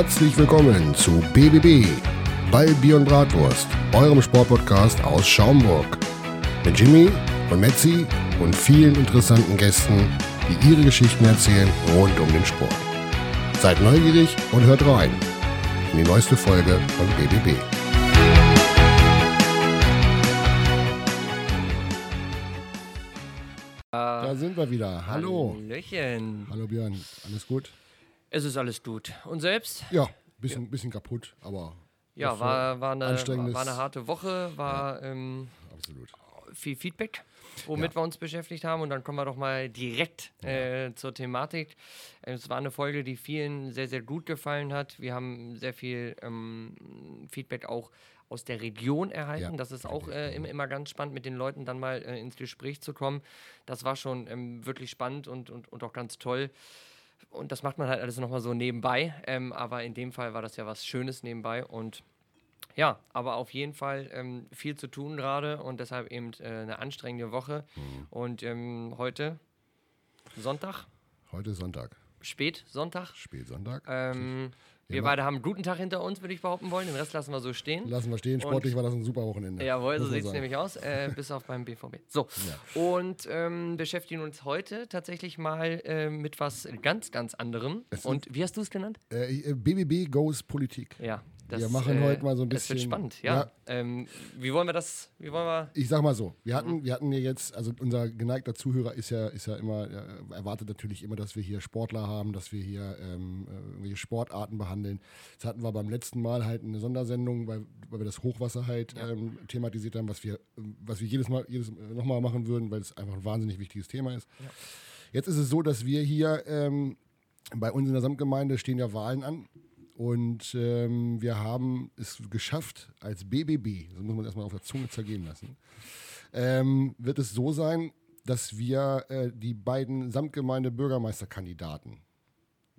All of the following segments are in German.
Herzlich willkommen zu BBB, Ball, Bier und Bratwurst, eurem Sportpodcast aus Schaumburg. Mit Jimmy und Metzi und vielen interessanten Gästen, die ihre Geschichten erzählen rund um den Sport. Seid neugierig und hört rein in die neueste Folge von BBB. Da sind wir wieder. Hallo. Hallöchen. Hallo Björn, alles gut? Es ist alles gut. Und selbst? Ja, bisschen, bisschen kaputt, aber Ja, war, war, eine, anstrengendes- war eine harte Woche, war ähm, absolut. viel Feedback, womit Ja. wir uns beschäftigt haben. Und dann kommen wir doch mal direkt äh, zur Thematik. Äh, Es war eine Folge, die vielen sehr, sehr gut gefallen hat. Wir haben sehr viel ähm, Feedback auch aus der Region erhalten. Ja, das ist auch äh, immer, immer ganz spannend, mit den Leuten dann mal äh, ins Gespräch zu kommen. Das war schon ähm, wirklich spannend und, und, und auch ganz toll. Und das macht man halt alles nochmal so nebenbei. Ähm, aber in dem Fall war das ja was Schönes nebenbei. Und ja, aber auf jeden Fall ähm, viel zu tun gerade und deshalb eben äh, eine anstrengende Woche. Mhm. Und ähm, heute Sonntag, Heute Sonntag, spät Sonntag. Spätsonntag. Ähm, wir beide haben einen guten Tag hinter uns, würde ich behaupten wollen. Den Rest lassen wir so stehen. Lassen wir stehen. Sportlich war das ein super Wochenende. Jawohl, so sieht es nämlich aus, äh, bis auf beim BVB. So, Ja. und ähm, beschäftigen uns heute tatsächlich mal äh, mit was ganz, ganz anderem. Es Und wie hast du es genannt? Äh, BBB Goes Politik. Ja, das, Wir machen heute mal so ein Das wird bisschen- spannend, ja. Ja. Ähm, wie wollen wir das, wie wollen wir... Ich sag mal so, wir hatten, wir hatten ja jetzt, also unser geneigter Zuhörer ist ja, ist ja immer, äh, erwartet natürlich immer, dass wir hier Sportler haben, dass wir hier ähm, äh, irgendwelche Sportarten behandeln. Das hatten wir beim letzten Mal halt eine Sondersendung, weil, weil wir das Hochwasser halt ähm, thematisiert haben, was wir, was wir jedes Mal, jedes äh, nochmal machen würden, weil es einfach ein wahnsinnig wichtiges Thema ist. Jetzt ist es so, dass wir hier ähm, bei uns in der Samtgemeinde stehen ja Wahlen an. Und ähm, wir haben es geschafft, als BBB, das muss man erstmal auf der Zunge zergehen lassen, ähm, wird es so sein, dass wir äh, die beiden Samtgemeinde-Bürgermeisterkandidaten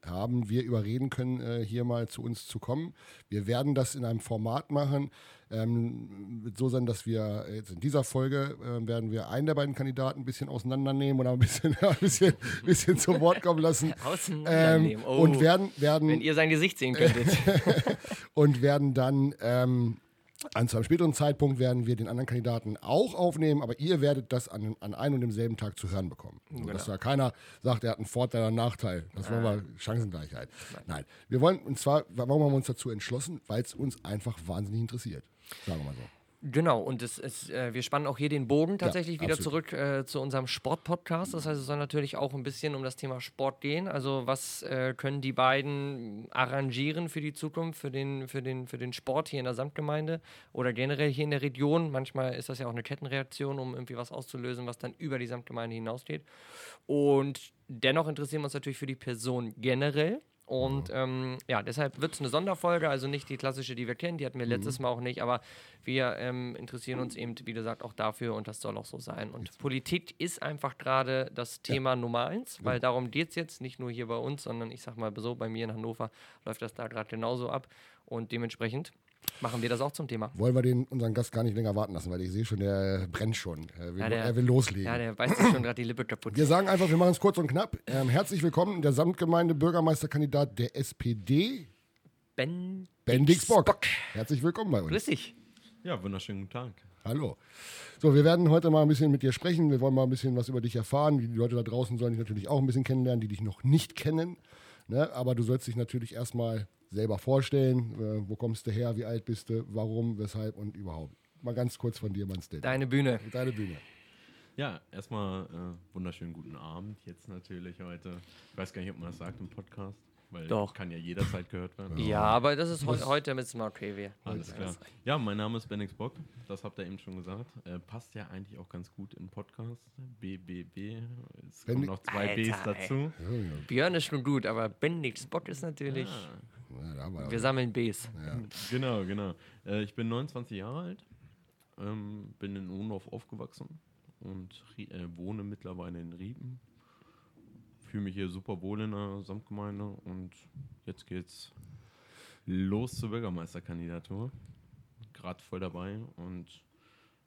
haben wir überreden können, äh, hier mal zu uns zu kommen. Wir werden das in einem Format machen. Ähm, wird so sein, dass wir jetzt in dieser Folge äh, werden wir einen der beiden Kandidaten ein bisschen auseinandernehmen oder ein bisschen, ein bisschen, bisschen zu Wort kommen lassen. Ähm, Auseinandernehmen. Oh. Und werden, werden Wenn ihr sein Gesicht sehen könntet. und werden dann ähm, an zu einem späteren Zeitpunkt werden wir den anderen Kandidaten auch aufnehmen, aber ihr werdet das an, an einem und demselben Tag zu hören bekommen. So, Dass da keiner sagt, er hat einen Vorteil oder einen Nachteil. Das wollen wir Chancengleichheit. Nein. Wir wollen, und zwar, warum haben wir uns dazu entschlossen? Weil es uns einfach wahnsinnig interessiert. Sagen wir mal so. Genau, und es ist, äh, wir spannen auch hier den Bogen tatsächlich wieder absolut. zurück äh, zu unserem Sportpodcast. Das heißt, es soll natürlich auch ein bisschen um das Thema Sport gehen. Also, was äh, können die beiden arrangieren für die Zukunft, für den, für, den, für den Sport hier in der Samtgemeinde oder generell hier in der Region? Manchmal ist das ja auch eine Kettenreaktion, um irgendwie was auszulösen, was dann über die Samtgemeinde hinausgeht. Und dennoch interessieren wir uns natürlich für die Person generell. Und ähm, ja, deshalb wird es eine Sonderfolge, also nicht die klassische, die wir kennen, die hatten wir letztes Mal auch nicht, aber wir ähm, interessieren uns eben, wie gesagt, auch dafür und das soll auch so sein. Und Politik ist einfach gerade das Thema Nummer eins, weil darum geht es jetzt, nicht nur hier bei uns, sondern ich sag mal so, bei mir in Hannover läuft das da gerade genauso ab und dementsprechend machen wir das auch zum Thema. Wollen wir den, unseren Gast gar nicht länger warten lassen, weil ich sehe schon, der brennt schon. Er will, Ja, der- er will loslegen. Ja, der beißt sich schon gerade die Lippe kaputt. Wir sagen einfach, wir machen es kurz und knapp. Ähm, herzlich willkommen der Samtgemeinde Bürgermeisterkandidat der SPD, Ben Bendix Bock. Bock. Herzlich willkommen bei uns. Grüß dich. Ja, wunderschönen guten Tag. Hallo. So, wir werden heute mal ein bisschen mit dir sprechen. Wir wollen mal ein bisschen was über dich erfahren. Die Leute da draußen sollen dich natürlich auch ein bisschen kennenlernen, die dich noch nicht kennen. Ne? Aber du sollst dich natürlich erstmal selber vorstellen. Äh, wo kommst du her? Wie alt bist du? Warum? Weshalb? Und überhaupt. Mal ganz kurz von dir, Manstedt. Deine Bühne. Deine Bühne. Ja, erstmal äh, wunderschönen guten Abend jetzt natürlich heute. Ich weiß gar nicht, ob man das sagt im Podcast, weil Doch. kann ja jederzeit gehört werden. Ja, aber das ist heu heute mit okay. Wir. Alles klar. Ja, mein Name ist Benix Bock, das habt ihr eben schon gesagt. Äh, passt ja eigentlich auch ganz gut in Podcast. BBB, es kommen Benni- noch zwei Alter, Bs ey. dazu. Björn ist schon gut, aber Bendix Bock ist natürlich. Ja, wir Wir sammeln Bs. Genau, genau. Äh, ich bin 29 Jahre alt, ähm, bin in Ohnhof aufgewachsen und äh, wohne mittlerweile in Riepen. Fühle mich hier super wohl in der Samtgemeinde und jetzt geht's los zur Bürgermeisterkandidatur. Gerade voll dabei und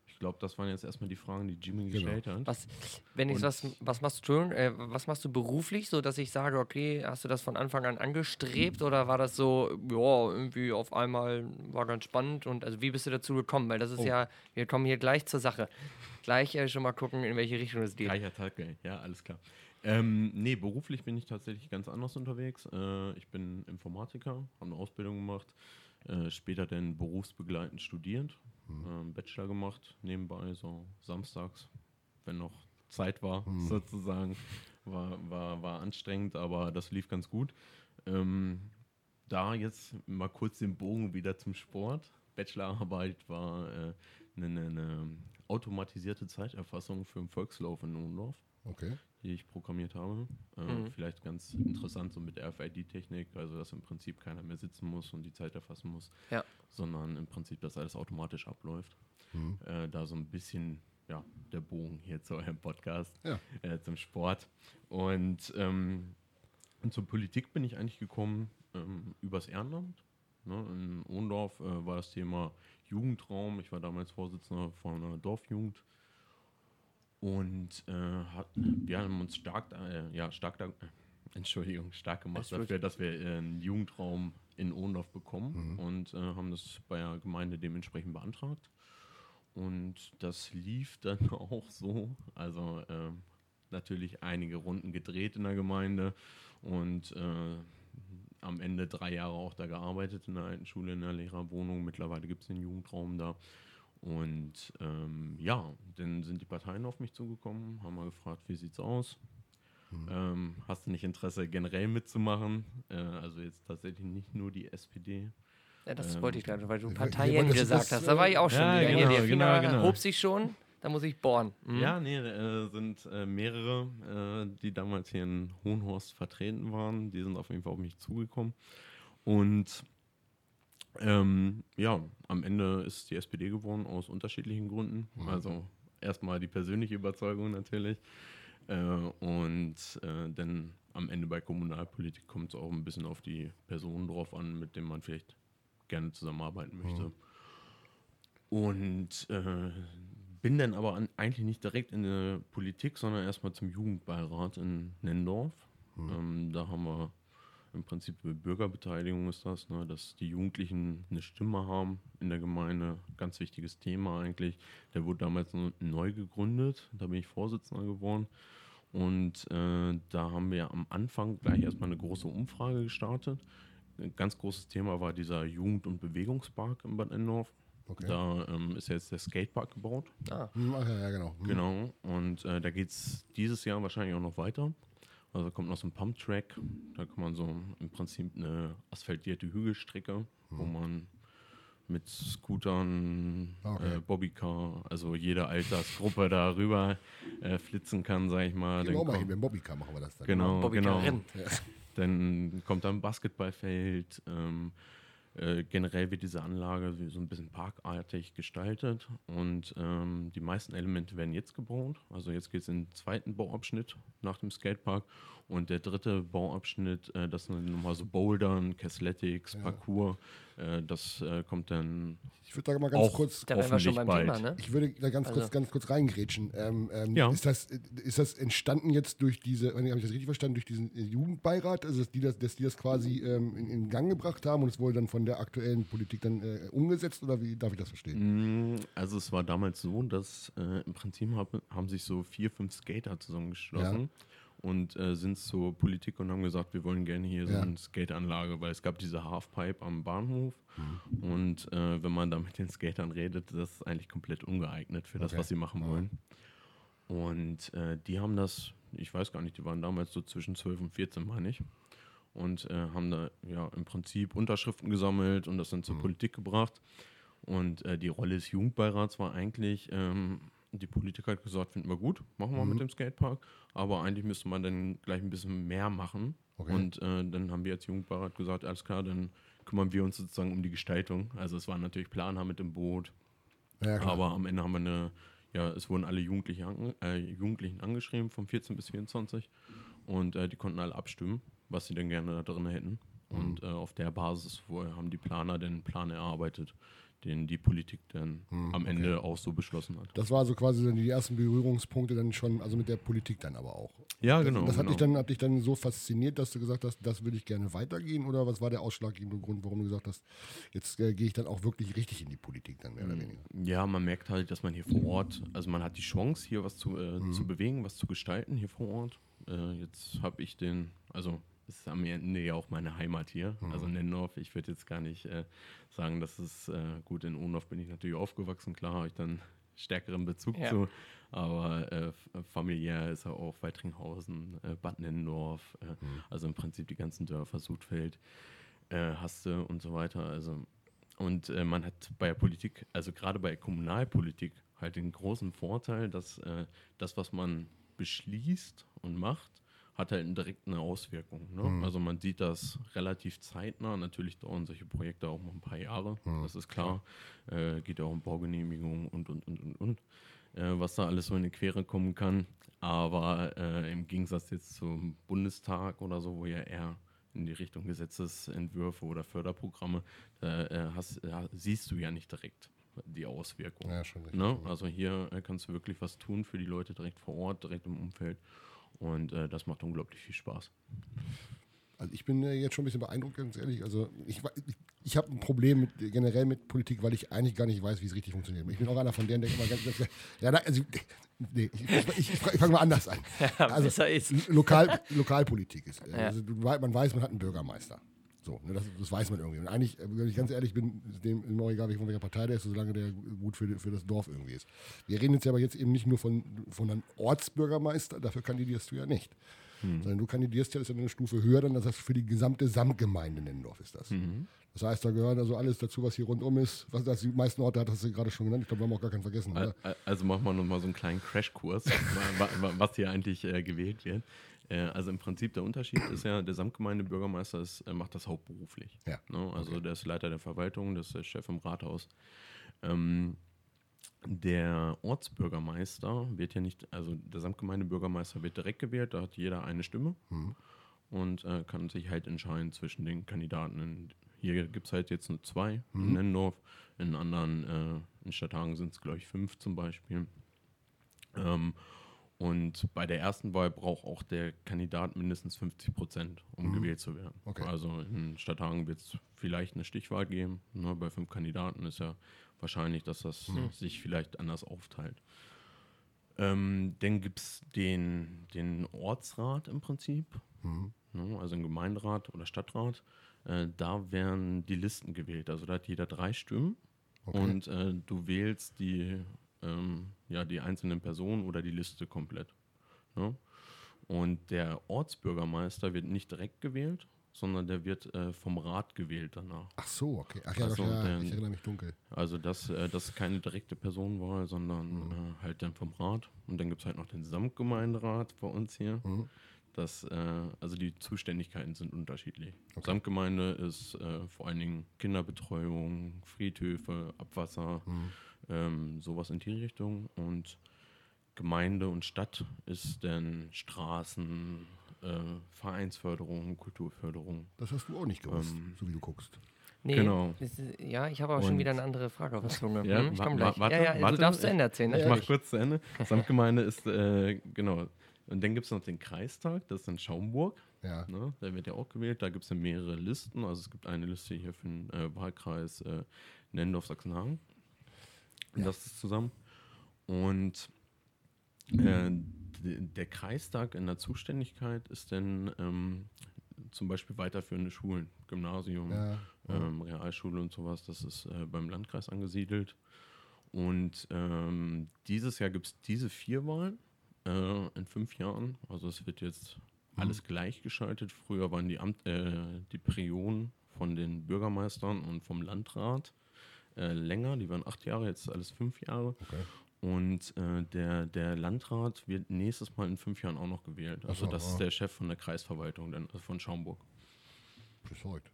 Ich glaube, das waren jetzt erstmal die Fragen, die Jimmy Genau. gestellt hat. Was, wenn ich was, was machst du, äh, was machst du beruflich, so dass ich sage, okay, hast du das von Anfang an angestrebt oder war das so, ja, irgendwie auf einmal war ganz spannend und also wie bist du dazu gekommen? Weil das ist Oh. ja, wir kommen hier gleich zur Sache. Gleich äh, schon mal gucken, in welche Richtung es geht. Gleicher Tag, ey. ja, alles klar. Ähm, nee, beruflich bin ich tatsächlich ganz anders unterwegs. Äh, ich bin Informatiker, habe eine Ausbildung gemacht, äh, später dann berufsbegleitend studiert, ähm, Bachelor gemacht, nebenbei so samstags, wenn noch Zeit war, sozusagen. War, war, war anstrengend, aber das lief ganz gut. Ähm, da jetzt mal kurz den Bogen wieder zum Sport. Bachelorarbeit war äh, eine, eine automatisierte Zeiterfassung für einen Volkslauf in Ohndorf, Okay. Die ich programmiert habe. Äh, Mhm. Vielleicht ganz interessant so mit RFID-Technik, also dass im Prinzip keiner mehr sitzen muss und die Zeit erfassen muss, Ja. sondern im Prinzip, dass alles automatisch abläuft. Mhm. Äh, da so ein bisschen ja, der Bogen hier zu eurem Podcast, Ja. äh, zum Sport. Und, ähm, und zur Politik bin ich eigentlich gekommen ähm, übers Ehrenamt. Ne, in Ohndorf äh, war das Thema Jugendraum. Ich war damals Vorsitzender von einer Dorfjugend. Und äh, hat, wir haben uns stark, äh, ja, stark, da, äh, Entschuldigung, stark gemacht dafür, dass wir äh, einen Jugendraum in Ohndorf bekommen und äh, haben das bei der Gemeinde dementsprechend beantragt. Und das lief dann auch so. Also ähm, natürlich einige Runden gedreht in der Gemeinde und äh, am Ende drei Jahre auch da gearbeitet in der alten Schule, in der Lehrerwohnung. Mittlerweile gibt es den Jugendraum da. Und ähm, ja, dann sind die Parteien auf mich zugekommen, haben mal gefragt, wie sieht's aus? Ähm, hast du nicht Interesse, generell mitzumachen? Äh, also jetzt tatsächlich nicht nur die SPD. Ja, das Ähm, wollte ich gerade, weil du ja, Parteien das- gesagt das, hast. Da war ich auch schon ja, wieder. genau, der genau, Fina genau. hob sich schon, da muss ich bohren. Mhm. Ja, nee, äh, sind äh, mehrere, äh, die damals hier in Hohenhorst vertreten waren. Die sind auf jeden Fall auf mich zugekommen. Und ähm, ja, am Ende ist die SPD geworden aus unterschiedlichen Gründen. Also erstmal die persönliche Überzeugung natürlich. Äh, und äh, dann am Ende bei Kommunalpolitik kommt es auch ein bisschen auf die Personen drauf an, mit denen man vielleicht gerne zusammenarbeiten möchte. Und äh, bin dann aber an, eigentlich nicht direkt in der Politik, sondern erstmal zum Jugendbeirat in Nendorf. Ähm, da haben wir im Prinzip Bürgerbeteiligung ist das, ne, dass die Jugendlichen eine Stimme haben in der Gemeinde. Ganz wichtiges Thema eigentlich. Der wurde damals neu gegründet, da bin ich Vorsitzender geworden. Und äh, da haben wir am Anfang gleich erstmal eine große Umfrage gestartet. Ein ganz großes Thema war dieser Jugend- und Bewegungspark in Bad Endorf. Okay. Da ähm, ist jetzt der Skatepark gebaut. Ah, Hm, ja, genau. Hm. Genau. Und äh, da geht es dieses Jahr wahrscheinlich auch noch weiter. Also kommt noch so ein Pumptrack. Da kann man so im Prinzip eine asphaltierte Hügelstrecke, wo man mit Scootern, Okay. äh, Bobbycar, also jede Altersgruppe da rüber äh, flitzen kann, sag ich mal. Gehen wir auch mal hin, mit dem Bobbycar machen wir das dann. Genau, genau. Karin. Dann kommt da ein Basketballfeld. Ähm, äh, generell wird diese Anlage so ein bisschen parkartig gestaltet und ähm, die meisten Elemente werden jetzt gebaut. Also jetzt geht es in den zweiten Bauabschnitt nach dem Skatepark und der dritte Bauabschnitt, äh, das sind nochmal so Bouldern, Cassletics, Parcours, äh, das äh, kommt dann Ich würde da mal ganz auch kurz da wir schon beim Thema, ne? Ich würde da ganz kurz, Also- ganz kurz reingrätschen. Ähm, ähm, Ja. ist, das, ist das entstanden jetzt durch diese, habe ich das richtig verstanden, durch diesen äh, Jugendbeirat, also dass die das, dass die das quasi ähm, in, in Gang gebracht haben und es wurde dann von der aktuellen Politik dann äh, umgesetzt oder wie darf ich das verstehen? Mm, Also es war damals so, dass äh, im Prinzip hab, haben sich so vier, fünf Skater zusammengeschlossen und äh, sind zur Politik und haben gesagt, wir wollen gerne hier so Ja. eine Skateanlage, weil es gab diese Halfpipe am Bahnhof und äh, wenn man da mit den Skatern redet, das ist eigentlich komplett ungeeignet für das, Okay. was sie machen wollen. Und äh, die haben das, ich weiß gar nicht, die waren damals so zwischen 12 und 14, meine ich. Und äh, haben da ja im Prinzip Unterschriften gesammelt und das dann zur Politik gebracht. Und äh, die Rolle des Jugendbeirats war eigentlich, ähm, die Politik hat gesagt, finden wir gut, machen wir mit dem Skatepark, aber eigentlich müsste man dann gleich ein bisschen mehr machen. Okay. Und äh, dann haben wir als Jugendbeirat gesagt, alles klar, dann kümmern wir uns sozusagen um die Gestaltung. Also es war natürlich Planer mit dem Boot, Ja, aber am Ende haben wir eine, ja, es wurden alle Jugendliche ange, äh, Jugendlichen angeschrieben, von 14 bis 24. Und äh, die konnten alle abstimmen, was sie denn gerne da drin hätten. Und äh, auf der Basis haben die Planer den Plan erarbeitet, den die Politik dann Hm, am Ende auch so beschlossen hat. Das war so quasi dann die ersten Berührungspunkte dann schon, also mit der Politik dann aber auch. Ja, genau. das hat, genau. dich dann, hat dich dann so fasziniert, dass du gesagt hast, das will ich gerne weitergehen? Oder was war der ausschlaggebende Grund, warum du gesagt hast, jetzt äh, gehe ich dann auch wirklich richtig in die Politik dann mehr oder weniger? Ja, man merkt halt, dass man hier vor Ort, also man hat die Chance, hier was zu, äh, Mhm. zu bewegen, was zu gestalten hier vor Ort. Äh, jetzt habe ich den, also ist am Ende ja auch meine Heimat hier, Mhm. also Nennendorf. Ich würde jetzt gar nicht äh, sagen, dass es äh, gut in Ohnhof bin ich natürlich aufgewachsen, klar habe ich dann stärkeren Bezug Ja. zu, aber äh, familiär ist er auch Weitringhausen, äh, Bad Nennendorf, äh, Mhm. also im Prinzip die ganzen Dörfer, Sudfeld, äh, Haste und so weiter. Also und äh, man hat bei der Politik, also gerade bei Kommunalpolitik, halt den großen Vorteil, dass äh, das, was man beschließt und macht, hat halt eine direkte Auswirkung. Ne? Also man sieht das relativ zeitnah. Natürlich dauern solche Projekte auch noch ein paar Jahre, das ist klar. Äh, geht ja auch um Baugenehmigungen und, und, und, und, und. Äh, was da alles so in die Quere kommen kann. Aber äh, im Gegensatz jetzt zum Bundestag oder so, wo ja eher in die Richtung Gesetzesentwürfe oder Förderprogramme, da äh, hast, äh, siehst du ja nicht direkt die Auswirkungen. Ja. Ne? Also hier äh, kannst du wirklich was tun für die Leute direkt vor Ort, direkt im Umfeld. Und äh, das macht unglaublich viel Spaß. Also ich bin äh, jetzt schon ein bisschen beeindruckt, ganz ehrlich. Also ich, ich, ich habe ein Problem mit, generell mit Politik, weil ich eigentlich gar nicht weiß, wie es richtig funktioniert. Ich bin auch einer von denen, der immer ganz, ganz ja, also, nee, ich, ich, ich, fange mal anders an. Also. Lokal, Lokalpolitik ist. äh, Ja. Also man weiß, man hat einen Bürgermeister. So, ne, das, das weiß man irgendwie. Und eigentlich, äh, wenn ich ganz ehrlich bin, ist dem immer egal, von welcher Partei der ist, solange der gut für, für das Dorf irgendwie ist. Wir reden jetzt aber jetzt eben nicht nur von, von einem Ortsbürgermeister, dafür kandidierst du ja nicht. Sondern du kandidierst ja, das ist ja eine Stufe höher, dann das heißt für die gesamte Samtgemeinde Nennendorf ist das. Das heißt, da gehört also alles dazu, was hier rundum ist. Was das die meisten Orte hat, hast du gerade schon genannt. Ich glaube, wir haben auch gar keinen vergessen, oder? Al- Also machen wir nochmal so einen kleinen Crashkurs, wa- wa- was hier eigentlich äh, gewählt wird. Äh, also im Prinzip der Unterschied ist ja, der Samtgemeindebürgermeister ist, äh, macht das hauptberuflich. Ja. Ne? Also der ist Leiter der Verwaltung, das ist der Chef im Rathaus. Ähm, der Ortsbürgermeister wird ja nicht, also der Samtgemeindebürgermeister wird direkt gewählt, da hat jeder eine Stimme und äh, kann sich halt entscheiden zwischen den Kandidaten. Hier gibt es halt jetzt nur zwei in Nennendorf, in anderen, äh, in Stadthagen sind es glaube ich fünf zum Beispiel. Ähm, und bei der ersten Wahl braucht auch der Kandidat mindestens 50 Prozent, um gewählt zu werden. Okay. Also in Stadthagen wird es vielleicht eine Stichwahl geben. Ne? Bei fünf Kandidaten ist ja wahrscheinlich, dass das sich vielleicht anders aufteilt. Ähm, dann gibt es den, den Ortsrat im Prinzip, ne? also einen Gemeinderat oder Stadtrat. Äh, da werden die Listen gewählt. Also da hat jeder drei Stimmen und äh, du wählst die, ähm, ja, die einzelnen Personen oder die Liste komplett. Ne? Und der Ortsbürgermeister wird nicht direkt gewählt, sondern der wird äh, vom Rat gewählt danach. Ach so, okay. Ach ja, Also, ja der- ich erinnere mich dunkel. Also das, äh, das keine direkte Personenwahl, sondern äh, halt dann vom Rat. Und dann gibt es halt noch den Samtgemeinderat bei uns hier. Das, äh, also die Zuständigkeiten sind unterschiedlich. Samtgemeinde ist äh, vor allen Dingen Kinderbetreuung, Friedhöfe, Abwasser, ähm, sowas in die Richtung. Und Gemeinde und Stadt ist dann Straßen, äh, Vereinsförderung, Kulturförderung. Das hast du auch nicht gewusst, Ähm, so wie du guckst. Nee, Genau. ist, ja, ich habe aber schon Und- wieder eine andere Frage auf der Zunge. Ja, Hm, ich wa- komm wa- gleich. warte, ja, ja, warte, du darfst zu Ende erzählen. Ich mache kurz zu Ende. Samtgemeinde ist, äh, genau. Und dann gibt es noch den Kreistag, das ist in Schaumburg. Ja. Ne? Der wird ja auch gewählt. Da gibt es ja mehrere Listen. Also es gibt eine Liste hier für den äh, Wahlkreis äh, Nennendorf-Sachsenhagen. Und Das ist zusammen. Und äh, der Kreistag in der Zuständigkeit ist dann ähm, zum Beispiel weiterführende Schulen, Gymnasium, Ja, ähm, Realschule und sowas. Das ist äh, beim Landkreis angesiedelt. Und ähm, dieses Jahr gibt es diese vier Wahlen äh, in fünf Jahren. Also es wird jetzt alles gleichgeschaltet. Früher waren die, Amt, äh, die Perioden von den Bürgermeistern und vom Landrat äh, länger. Die waren acht Jahre, jetzt ist alles fünf Jahre. Okay. Und äh, der, der Landrat wird nächstes Mal in fünf Jahren auch noch gewählt. Also so, das ah. ist der Chef von der Kreisverwaltung dann, also von Schaumburg. Bis heute.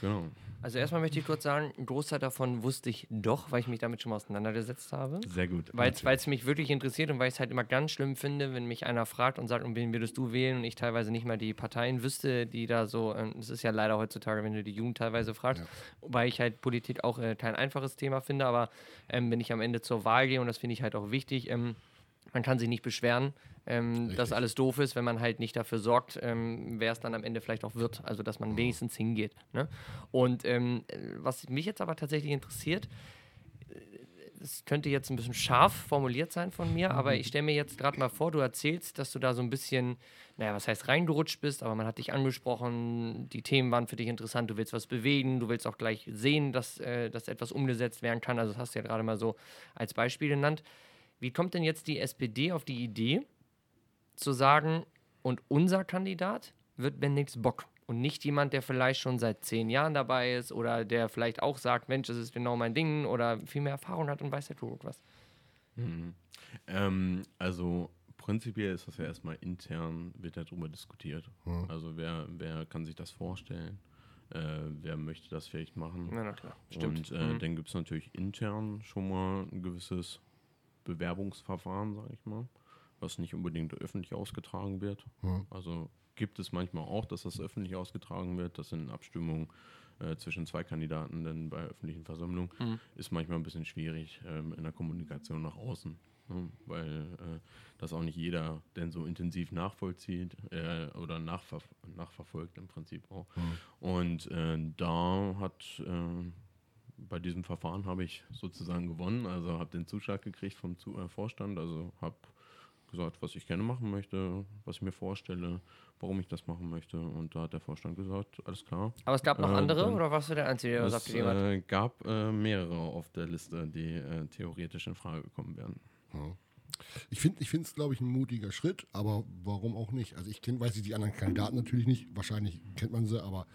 Genau. Also erstmal möchte ich kurz sagen, ein Großteil davon wusste ich doch, weil ich mich damit schon mal auseinandergesetzt habe. Sehr gut. Weil es mich wirklich interessiert und weil ich es halt immer ganz schlimm finde, wenn mich einer fragt und sagt, um wen würdest du wählen und ich teilweise nicht mal die Parteien wüsste, die da so, es ist ja leider heutzutage, wenn du die Jugend teilweise fragst, ja. wobei ich halt Politik auch äh, kein einfaches Thema finde, aber ähm, wenn ich am Ende zur Wahl gehe und das finde ich halt auch wichtig, ähm, man kann sich nicht beschweren, ähm, dass alles doof ist, wenn man halt nicht dafür sorgt, ähm, wer es dann am Ende vielleicht auch wird. Also, dass man mhm. wenigstens hingeht. Ne? Und ähm, was mich jetzt aber tatsächlich interessiert, es könnte jetzt ein bisschen scharf formuliert sein von mir, aber mhm. ich stelle mir jetzt gerade mal vor, du erzählst, dass du da so ein bisschen, naja, was heißt reingerutscht bist, aber man hat dich angesprochen, die Themen waren für dich interessant, du willst was bewegen, du willst auch gleich sehen, dass, äh, dass etwas umgesetzt werden kann. Also das hast du ja gerade mal so als Beispiel genannt. Wie kommt denn jetzt die SPD auf die Idee, zu sagen, und unser Kandidat wird Bendix Bock und nicht jemand, der vielleicht schon seit zehn Jahren dabei ist oder der vielleicht auch sagt, Mensch, das ist genau mein Ding oder viel mehr Erfahrung hat und weiß der Tod was. Mhm. Ähm, also prinzipiell ist das ja erstmal intern, wird darüber diskutiert. Mhm. Also wer, wer kann sich das vorstellen? Äh, wer möchte das vielleicht machen? Ja, na klar, stimmt. Und äh, mhm. dann gibt es natürlich intern schon mal ein gewisses Bewerbungsverfahren, sage ich mal, was nicht unbedingt öffentlich ausgetragen wird. Mhm. Also gibt es manchmal auch, dass das öffentlich ausgetragen wird. Das sind Abstimmungen äh, zwischen zwei Kandidaten denn bei öffentlichen Versammlungen. Mhm. Ist manchmal ein bisschen schwierig ähm, in der Kommunikation nach außen. Ne? Weil äh, das auch nicht jeder denn so intensiv nachvollzieht äh, oder nachver nachverfolgt im Prinzip auch. Mhm. Und äh, da hat äh, bei diesem Verfahren habe ich sozusagen gewonnen, also habe den Zuschlag gekriegt vom Zu äh, Vorstand, also habe gesagt, was ich gerne machen möchte, was ich mir vorstelle, warum ich das machen möchte. Und da hat der Vorstand gesagt, alles klar. Aber es gab noch äh, andere oder warst du der Einzige, der das abgegeben hat? Es äh, gab äh, mehrere auf der Liste, die äh, theoretisch in Frage gekommen wären. Ja. Ich finde es, glaube ich, ein mutiger Schritt, aber warum auch nicht? Also ich kenn, weiß ich die anderen Kandidaten natürlich nicht, wahrscheinlich kennt man sie, aber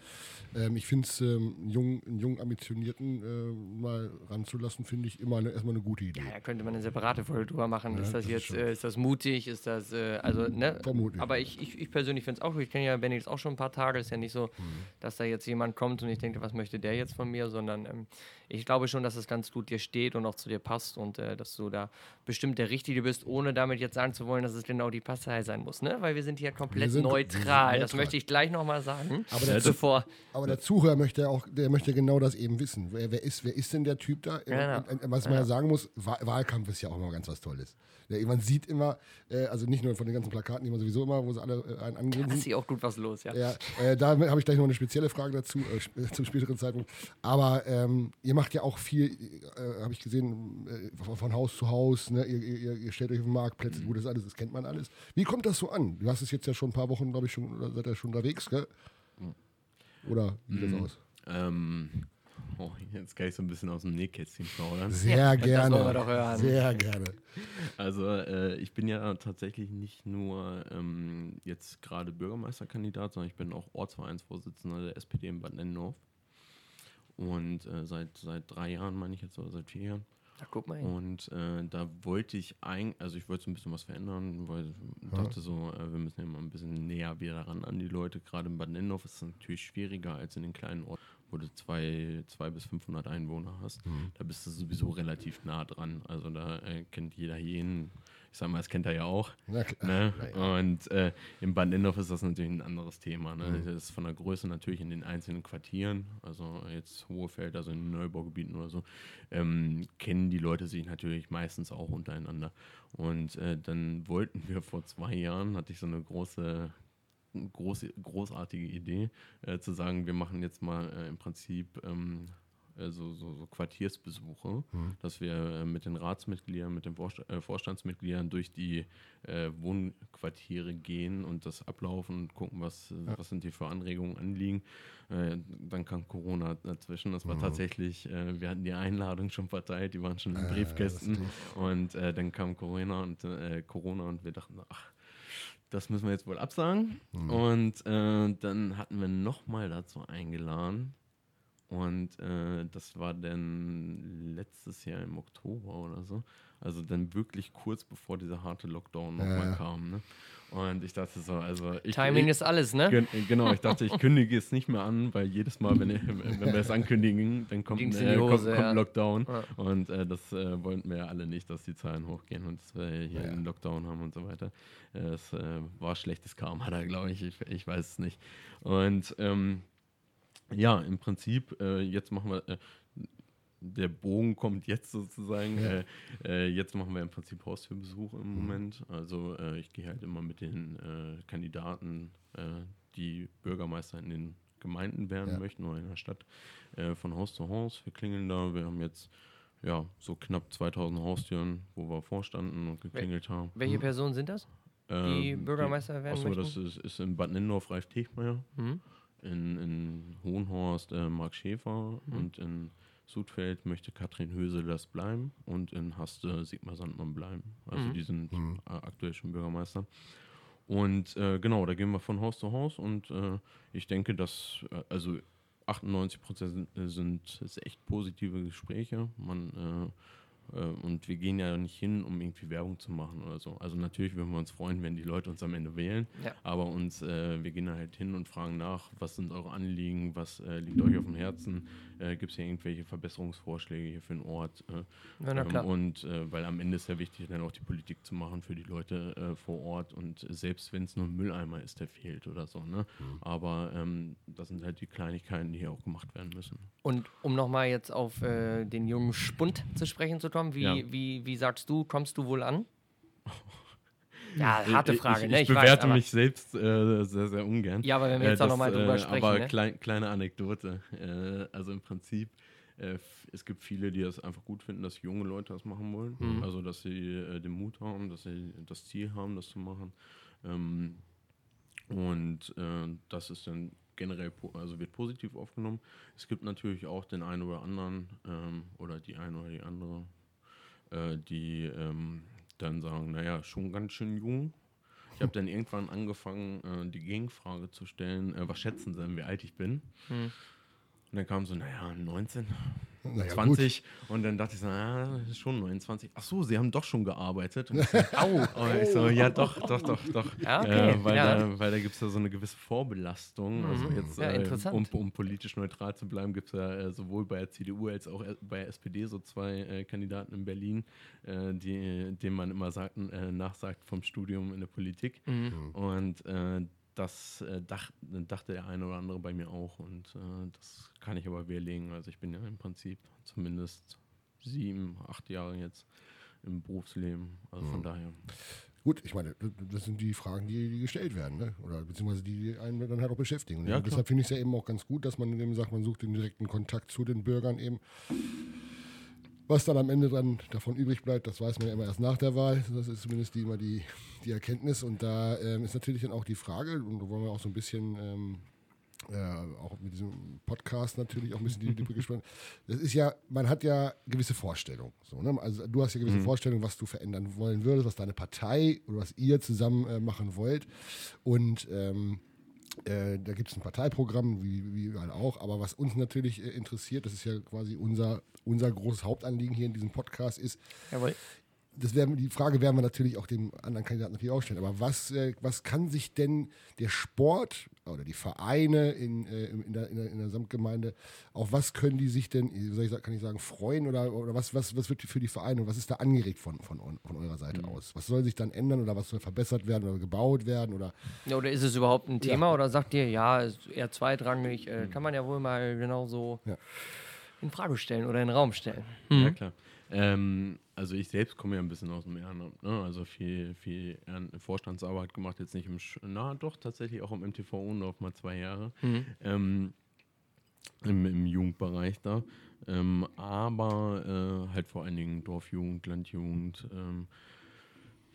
ähm, ich finde es, ähm, einen jungen, einen jungen Ambitionierten äh, mal ranzulassen, finde ich immer eine, erstmal eine gute Idee. Ja, da könnte man eine separate Folge drüber machen. Ja, ist das, das jetzt, ist, äh, ist, das mutig? Ist das, äh, also, ne? Vermutlich. Aber ich, ich, ich persönlich finde es auch gut. Ich kenne ja Benny auch schon ein paar Tage. Ist ja nicht so, mhm. dass da jetzt jemand kommt und ich denke, was möchte der jetzt von mir, sondern ähm, ich glaube schon, dass es ganz gut dir steht und auch zu dir passt und äh, dass du da bestimmt der Richtige bist, ohne damit jetzt sagen zu wollen, dass es genau die Partei sein muss, ne? Weil wir sind hier komplett sind, neutral. Das möchte ich gleich nochmal sagen. Aber der, bevor aber der Zuhörer möchte auch, der möchte genau das eben wissen. Wer, wer ist, wer ist denn der Typ da? Genau. Was man ja. ja sagen muss, Wahlkampf ist ja auch immer ganz was Tolles. Ja, man sieht immer, äh, also nicht nur von den ganzen Plakaten, die man sowieso immer, wo sie alle äh, einen angeben. Da ist auch gut was los, ja. ja äh, da habe ich gleich noch eine spezielle Frage dazu, äh, zum späteren Zeitpunkt. Aber ähm, ihr macht ja auch viel, äh, habe ich gesehen, äh, von Haus zu Haus, ne? ihr, ihr, ihr, stellt euch auf Marktplätze, mhm. das alles, das kennt man alles. Wie kommt das so an? Du hast es jetzt ja schon ein paar Wochen, glaube ich, schon, oder seid ihr schon unterwegs, gell? Mhm. Oder wie sieht das aus? Ähm, Oh, jetzt kann ich so ein bisschen aus dem Nähkästchen plaudern. Sehr gerne. Sehr gerne. Also äh, ich bin ja tatsächlich nicht nur ähm, jetzt gerade Bürgermeisterkandidat, sondern ich bin auch Ortsvereinsvorsitzender der SPD in Bad Nennendorf. Und äh, seit, seit drei Jahren, meine ich jetzt, oder seit vier Jahren. Da guck mal hin. Und äh, da wollte ich eigentlich, also ich wollte so ein bisschen was verändern, weil ich ja. dachte so, äh, wir müssen ja mal ein bisschen näher wieder ran an die Leute. Gerade in Bad Nennendorf ist es natürlich schwieriger als in den kleinen Orten wo du zwei, zwei bis 500 Einwohner hast, mhm. da bist du sowieso relativ nah dran. Also da äh, kennt jeder jeden. Sag mal, das kennt er ja auch. Ne? Ja. Und äh, im Nennendorf ist das natürlich ein anderes Thema. Ne? Mhm. Das ist von der Größe natürlich in den einzelnen Quartieren, also jetzt Hohefeld, also in Neubaugebieten oder so, ähm, kennen die Leute sich natürlich meistens auch untereinander. Und äh, dann wollten wir vor zwei Jahren, hatte ich so eine große große, großartige Idee, äh, zu sagen, wir machen jetzt mal äh, im Prinzip ähm, äh, so, so, so, Quartiersbesuche, mhm. dass wir äh, mit den Ratsmitgliedern, mit den äh, Vorstandsmitgliedern durch die äh, Wohnquartiere gehen und das ablaufen und gucken, was, ja. was sind die für Anregungen anliegen. dann kam Corona dazwischen. Das war mhm. tatsächlich, wir hatten die Einladung schon verteilt, die waren schon in Briefkästen. und dann kam Corona und Corona und wir dachten, ach, das müssen wir jetzt wohl absagen. Mhm. Und äh, dann hatten wir nochmal dazu eingeladen. Und äh, das war dann letztes Jahr im Oktober oder so. Also dann wirklich kurz bevor dieser harte Lockdown nochmal Ja. kam. Ne? Und ich dachte so, also ich, Timing ich, ist alles, ne? Gen genau, ich dachte, ich kündige es nicht mehr an, weil jedes Mal, wenn, wenn wir es ankündigen, dann kommt, äh, kommt, kommt ja. Lockdown. Ja. Und äh, das äh, wollten wir ja alle nicht, dass die Zahlen hochgehen und dass wir hier Ja. einen Lockdown haben und so weiter. Äh, Es äh, war schlechtes Karma da, glaube ich. ich. Ich weiß es nicht. Und ähm, ja, im Prinzip, äh, jetzt machen wir. Äh, der Bogen kommt jetzt sozusagen. Ja. Äh, äh, jetzt machen wir im Prinzip Haustürbesuch im Moment. Also äh, ich gehe halt immer mit den äh, Kandidaten, die Bürgermeister in den Gemeinden werden Ja. möchten oder in der Stadt, von Haus zu Haus. Wir klingeln da. Wir haben jetzt ja so knapp 2000 Haustüren, wo wir vorstanden und geklingelt haben. Welche Personen sind das? Die Ähm, Bürgermeister werden Achso, möchten? das ist, ist in Bad Nindorf Ralf Techmeier, Mhm. In, in Hohenhorst äh, Marc Schäfer Mhm. und in Sudfeld möchte Katrin Höse das bleiben und in Haste Sigmar Sandmann bleiben. Also Mhm. die sind Mhm. aktuell schon Bürgermeister. Und äh, genau, da gehen wir von Haus zu Haus und äh, ich denke, dass äh, also 98 Prozent sind, äh, sind echt positive Gespräche. Man äh, und wir gehen ja nicht hin, um irgendwie Werbung zu machen oder so. Also natürlich würden wir uns freuen, wenn die Leute uns am Ende wählen. Ja. Aber uns, äh, wir gehen da halt hin und fragen nach, was sind eure Anliegen, was äh, liegt euch auf dem Herzen, äh, gibt es hier irgendwelche Verbesserungsvorschläge hier für den Ort? Äh, Ja, na ähm, klar. und äh, weil am Ende ist ja wichtig, dann auch die Politik zu machen für die Leute äh, vor Ort und selbst wenn es nur ein Mülleimer ist, der fehlt oder so. Ne? Aber ähm, das sind halt die Kleinigkeiten, die hier auch gemacht werden müssen. Und um nochmal jetzt auf äh, den jungen Spund zu sprechen zu kommen, wie, Ja. wie, wie sagst du, kommst du wohl an? Ja, harte Ich- Frage, ich, ne? Ich, weiß, bewerte aber- mich selbst äh, sehr, sehr ungern. Ja, aber wenn wir jetzt Äh, auch nochmal das, drüber äh, sprechen, Aber ne? klein, kleine Anekdote. Äh, also im Prinzip, äh, es gibt viele, die das einfach gut finden, dass junge Leute das machen wollen. Mhm. Also, dass sie äh, den Mut haben, dass sie das Ziel haben, das zu machen. Ähm, und äh, das ist dann generell, also wird positiv aufgenommen. Es gibt natürlich auch den einen oder anderen ähm, oder die eine oder die andere, äh, die ähm, dann sagen, naja, schon ganz schön jung. Ich habe dann irgendwann angefangen, äh, die Gegenfrage zu stellen, äh, was schätzen Sie denn, wie alt ich bin? Hm. Und dann kam so, naja, 19, Naja, 20. Und dann dachte ich so, ist schon 29. Ach so, Sie haben doch schon gearbeitet. Und ich so, Au! oh, ich so, ja, doch, doch, doch, doch. Ja, okay, Äh, weil, ja. da, weil da gibt es ja so eine gewisse Vorbelastung. Also Mhm. jetzt, Ja, äh, um, um politisch neutral zu bleiben, gibt es ja äh, sowohl bei der CDU als auch äh, bei der SPD so zwei äh, Kandidaten in Berlin, äh, die, denen man immer sagt, äh, nachsagt vom Studium in der Politik. Mhm. Und äh, das äh, dach, dachte der eine oder andere bei mir auch. Und äh, das kann ich aber widerlegen. Also ich bin ja im Prinzip zumindest sieben, acht Jahre jetzt im Berufsleben. Also von daher. Gut, ich meine, das sind die Fragen, die, die gestellt werden, ne? oder beziehungsweise die, die einen dann halt auch beschäftigen. Ja, deshalb finde ich es ja eben auch ganz gut, dass man eben sagt, man sucht den direkten Kontakt zu den Bürgern eben. Was dann am Ende dann davon übrig bleibt, das weiß man ja immer erst nach der Wahl. Das ist zumindest die, immer die, die Erkenntnis. Und da ähm, ist natürlich dann auch die Frage, und da wollen wir auch so ein bisschen ähm, äh, auch mit diesem Podcast natürlich auch ein bisschen die, Brücke spannen. Das ist ja, man hat ja gewisse Vorstellungen. So, ne? Also du hast ja gewisse Vorstellungen, was du verändern wollen würdest, was deine Partei oder was ihr zusammen äh, machen wollt. Und ähm, äh, da gibt es ein Parteiprogramm, wie, wie überall auch. Aber was uns natürlich äh, interessiert, das ist ja quasi unser, unser großes Hauptanliegen hier in diesem Podcast, ist, Jawohl. Das werden, die Frage werden wir natürlich auch dem anderen Kandidaten natürlich auch stellen. Aber was, äh, was kann sich denn der Sport oder die Vereine in, äh, in, der, in, der, in der Samtgemeinde, auf was können die sich denn, wie soll ich, sagen- kann ich sagen, freuen oder, oder was, was, was wird für die Vereine, was ist da angeregt von, von, von eurer Seite aus? Was soll sich dann ändern oder was soll verbessert werden oder gebaut werden? Oder Ja, oder ist es überhaupt ein Thema oder sagt ihr, ja, ist eher zweitrangig, äh, kann man ja wohl mal genauso Ja. in Frage stellen oder in den Raum stellen. Ja, klar. Ähm, also ich selbst komme ja ein bisschen aus dem Ehrenamt, ne? also viel, viel Vorstandsarbeit gemacht, jetzt nicht im, Sch na doch, tatsächlich auch im MTV Undorf mal zwei Jahre, ähm, im, im Jugendbereich da, ähm, aber äh, halt vor allen Dingen Dorfjugend, Landjugend, ähm,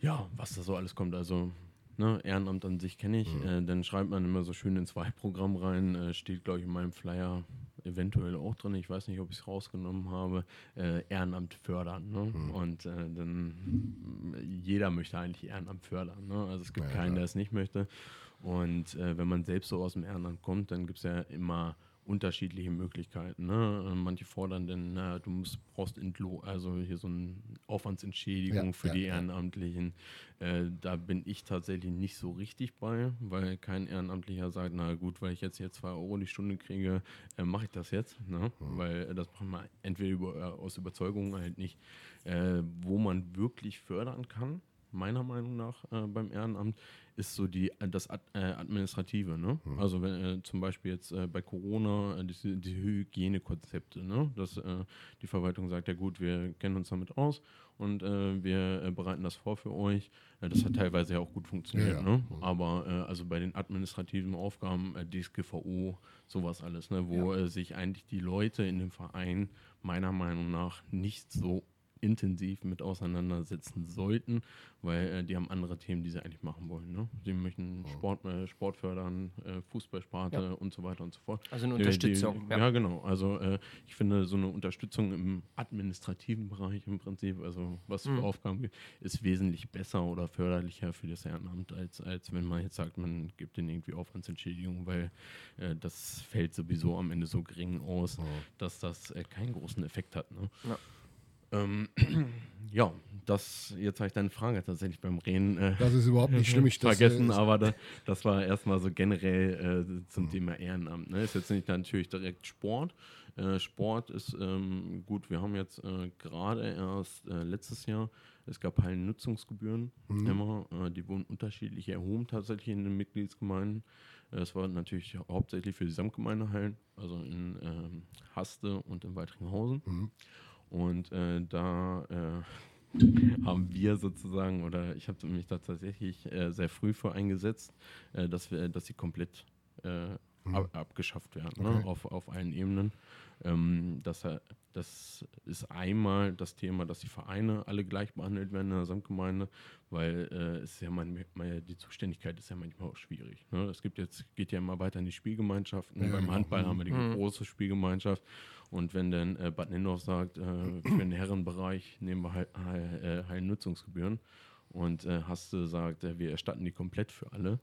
ja, was da so alles kommt, also ne, Ehrenamt an sich kenne ich, äh, dann schreibt man immer so schön ins Wahlprogramm rein, äh, steht glaube ich in meinem Flyer eventuell auch drin, ich weiß nicht, ob ich es rausgenommen habe, äh, Ehrenamt fördern. Ne? Und äh, dann jeder möchte eigentlich Ehrenamt fördern. Ne? Also es gibt Ja, keinen, klar. der es nicht möchte. Und äh, wenn man selbst so aus dem Ehrenamt kommt, dann gibt es ja immer unterschiedliche Möglichkeiten. Ne? Äh, manche fordern dann, na, du musst, brauchst Entlo also hier so eine Aufwandsentschädigung Ja, für ja, die. Ehrenamtlichen. Äh, da bin ich tatsächlich nicht so richtig bei, weil kein Ehrenamtlicher sagt, na gut, weil ich jetzt hier zwei Euro die Stunde kriege, äh, mache ich das jetzt. Ne? Weil äh, das macht man entweder über, äh, aus Überzeugung halt nicht. Äh, wo man wirklich fördern kann, meiner Meinung nach beim Ehrenamt, ist so die, äh, das Ad, äh, Administrative. Ne? Also wenn äh, zum Beispiel jetzt äh, bei Corona äh, die, die Hygienekonzepte, ne? dass äh, die Verwaltung sagt, ja gut, wir kennen uns damit aus und wir bereiten das vor für euch. Das hat teilweise ja auch gut funktioniert. Ja, ja. Ne? Aber äh, also bei den administrativen Aufgaben, DSGVO, sowas alles, ne? wo äh, sich eigentlich die Leute in dem Verein meiner Meinung nach nicht so intensiv mit auseinandersetzen sollten, weil äh, die haben andere Themen, die sie eigentlich machen wollen. Ne? Sie möchten Sport, äh, Sport fördern, äh, Fußballsparte Ja. und so weiter und so fort. Also eine Die- Unterstützung. Die, ja. ja. genau. Also äh, ich finde so eine Unterstützung im administrativen Bereich im Prinzip, also was Mhm. für Aufgaben gibt, ist wesentlich besser oder förderlicher für das Ehrenamt, als, als wenn man jetzt sagt, man gibt denen irgendwie Aufwandsentschädigung, weil äh, das fällt sowieso am Ende so gering aus, dass das äh, keinen großen Effekt hat. Ne? Ja. Ähm, ja, das, jetzt habe ich deine Frage tatsächlich beim Reden äh, Das ist überhaupt nicht schlimm. Ich, das, vergessen, äh, aber da, das war erstmal so generell äh, zum Thema Ehrenamt. Ne? Ist jetzt nicht natürlich direkt Sport. Äh, Sport ist ähm, gut, wir haben jetzt äh, gerade erst äh, letztes Jahr, es gab Hallennutzungsgebühren immer, äh, die wurden unterschiedlich erhoben tatsächlich in den Mitgliedsgemeinden. Es war natürlich hauptsächlich für die Samtgemeindehallen, also in ähm, Haste und in Weitringhausen. Und äh, da äh, haben wir sozusagen, oder ich habe mich da tatsächlich äh, sehr früh für eingesetzt, äh, dass, wir, dass sie komplett äh, ab, abgeschafft werden, ne? Okay. auf, auf allen Ebenen. Ähm, das, äh, das ist einmal das Thema, dass die Vereine alle gleich behandelt werden in der Samtgemeinde, weil äh, es ja manchmal, die Zuständigkeit ist ja manchmal auch schwierig. Ne? Es gibt jetzt, geht ja immer weiter in die Spielgemeinschaften. Ja, Beim genau. Handball haben wir die große Spielgemeinschaft. Und wenn dann äh, Bad Nindorf sagt, äh, für den Herrenbereich nehmen wir äh, Heilnutzungsgebühren und äh, Haste sagt, äh, wir erstatten die komplett für alle,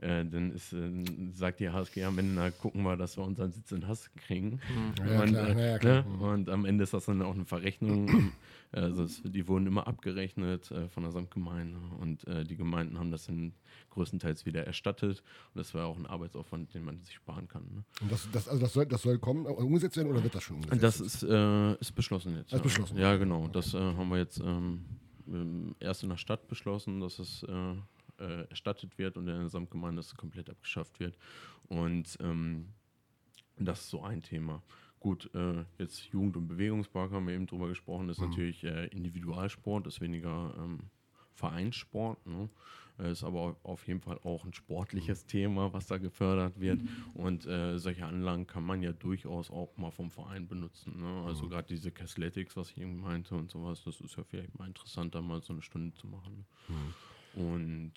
äh, dann ist, äh, sagt die HSG am Ende, na, gucken wir, dass wir unseren Sitz in Haste kriegen. Ja, und, klar, äh, ja, klar. Ne? und am Ende ist das dann auch eine Verrechnung. also es, die wurden immer abgerechnet äh, von der Samtgemeinde und äh, die Gemeinden haben das dann größtenteils wieder erstattet. Und das war auch ein Arbeitsaufwand, den man sich sparen kann. Ne? Und das, das, also das, soll, das soll kommen, äh, umgesetzt werden oder wird das schon umgesetzt? Das ist, äh, ist beschlossen jetzt. Das ist ja. beschlossen. Ja, genau. Das äh, haben wir jetzt ähm, ähm, erst in der Stadt beschlossen, dass es äh, erstattet wird und in der Samtgemeinde komplett abgeschafft wird. Und ähm, das ist so ein Thema. Gut, äh, jetzt Jugend- und Bewegungspark haben wir eben drüber gesprochen, ist natürlich äh, Individualsport, ist weniger ähm, Vereinssport. Ne? Äh, Ist aber au- auf jeden Fall auch ein sportliches Thema, was da gefördert wird. Und äh, solche Anlagen kann man ja durchaus auch mal vom Verein benutzen. Ne? Also gerade diese Casletics, was ich eben meinte und sowas, das ist ja vielleicht mal interessant, da mal so eine Stunde zu machen. Ne? Und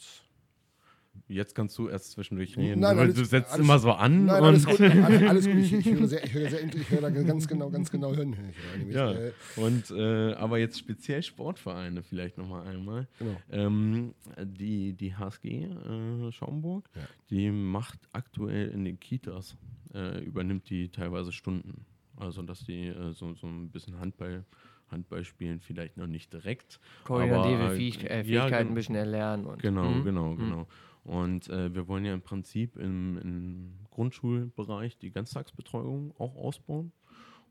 jetzt kannst du erst zwischendurch reden. Nein, du, alles- du setzt alles- immer so an. Nein, und alles gut. Alles, gut. Ich, ich höre sehr, ich höre sehr, ich höre da ganz genau, ganz genau hören. Ich höre nämlich, Ja, äh, und äh, aber jetzt speziell Sportvereine vielleicht nochmal einmal. Genau. Ähm, die, die HSG äh, Schaumburg, Ja. die macht aktuell in den Kitas, äh, übernimmt die teilweise Stunden. Also dass die äh, so, so ein bisschen Handball, Handball spielen, vielleicht noch nicht direkt. Koordinative aber, äh, Fähig äh, ja, Fähigkeiten genau. ein bisschen erlernen. Und, Genau, Mhm. genau, genau. Und äh, wir wollen ja im Prinzip im, im Grundschulbereich die Ganztagsbetreuung auch ausbauen.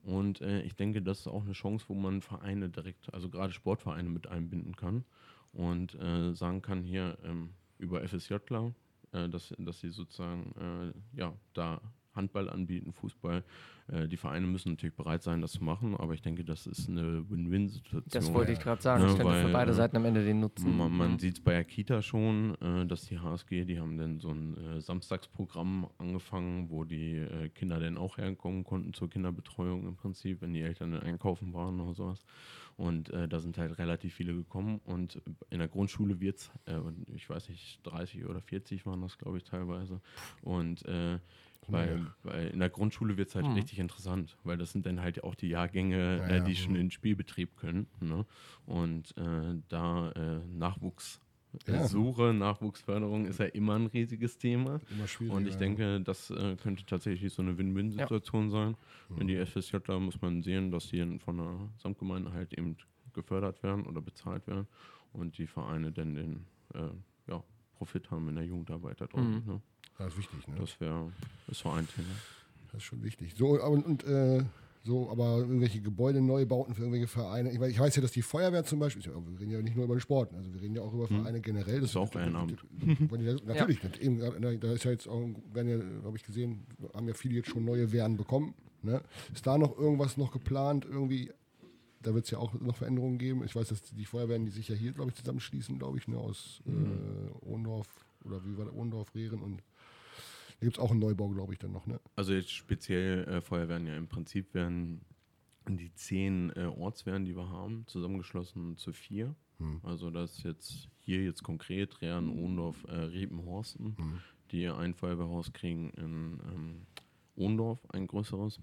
Und äh, ich denke, das ist auch eine Chance, wo man Vereine direkt, also gerade Sportvereine mit einbinden kann und äh, sagen kann, hier ähm, über FSJler, äh, dass, dass sie sozusagen äh, ja, da Handball anbieten, Fußball. Äh, die Vereine müssen natürlich bereit sein, das zu machen, aber ich denke, das ist eine Win-Win-Situation. Das wollte ich gerade sagen. Das könnte für weil, beide äh, Seiten am Ende den Nutzen. man, man Mhm. sieht es bei der Kita schon, äh, dass die HSG, die haben dann so ein äh, Samstagsprogramm angefangen, wo die äh, Kinder dann auch herkommen konnten zur Kinderbetreuung im Prinzip, wenn die Eltern dann einkaufen waren oder sowas. Und äh, da sind halt relativ viele gekommen und in der Grundschule wird es, ich weiß nicht, 30 oder 40 waren das, glaube ich, teilweise. Und äh, bei, bei, in der Grundschule wird es halt Hm. richtig interessant, weil das sind dann halt auch die Jahrgänge, Ja, äh, ja, die schon mhm. in den Spielbetrieb können. Ne? Und äh, da äh, Nachwuchs Ja. Suche, Nachwuchsförderung ist ja immer ein riesiges Thema. Immer schwierig. Und ich denke, das äh, könnte tatsächlich so eine Win-Win-Situation sein. Wenn die FSJ, da muss man sehen, dass die von der Samtgemeinde halt eben gefördert werden oder bezahlt werden und die Vereine dann den äh, ja, Profit haben in der Jugendarbeit da draußen. Ne? Das ist wichtig, ne? Das wäre ist so ein Thema. Das ist schon wichtig. So, und, und äh, so, aber irgendwelche Gebäudeneubauten für irgendwelche Vereine. Ich weiß, ich weiß ja, dass die Feuerwehr zum Beispiel, ja, wir reden ja nicht nur über den Sport, also wir reden ja auch über Vereine generell. Das Ist auch Ehrenamt. Natürlich, eben, äh, da ist ja jetzt auch, werden ja, habe ich gesehen, haben ja viele jetzt schon neue Wehren bekommen. Ne? Ist da noch irgendwas noch geplant, irgendwie? Da wird es ja auch noch Veränderungen geben. Ich weiß, dass die Feuerwehren, die sich ja hier, glaube ich, zusammenschließen, glaube ich, ne, aus äh, Ohndorf oder wie war der Ohndorf, Rehren und da gibt es auch einen Neubau, glaube ich, dann noch, ne? Also jetzt speziell äh, Feuerwehren ja im Prinzip werden die zehn äh, Ortswehren, die wir haben, zusammengeschlossen zu vier. Hm. Also das ist jetzt hier jetzt konkret Rehren, Ohndorf, äh, Riepenhorsten, Hm. die ein Feuerwehrhaus kriegen in ähm, Ohndorf, ein größeres.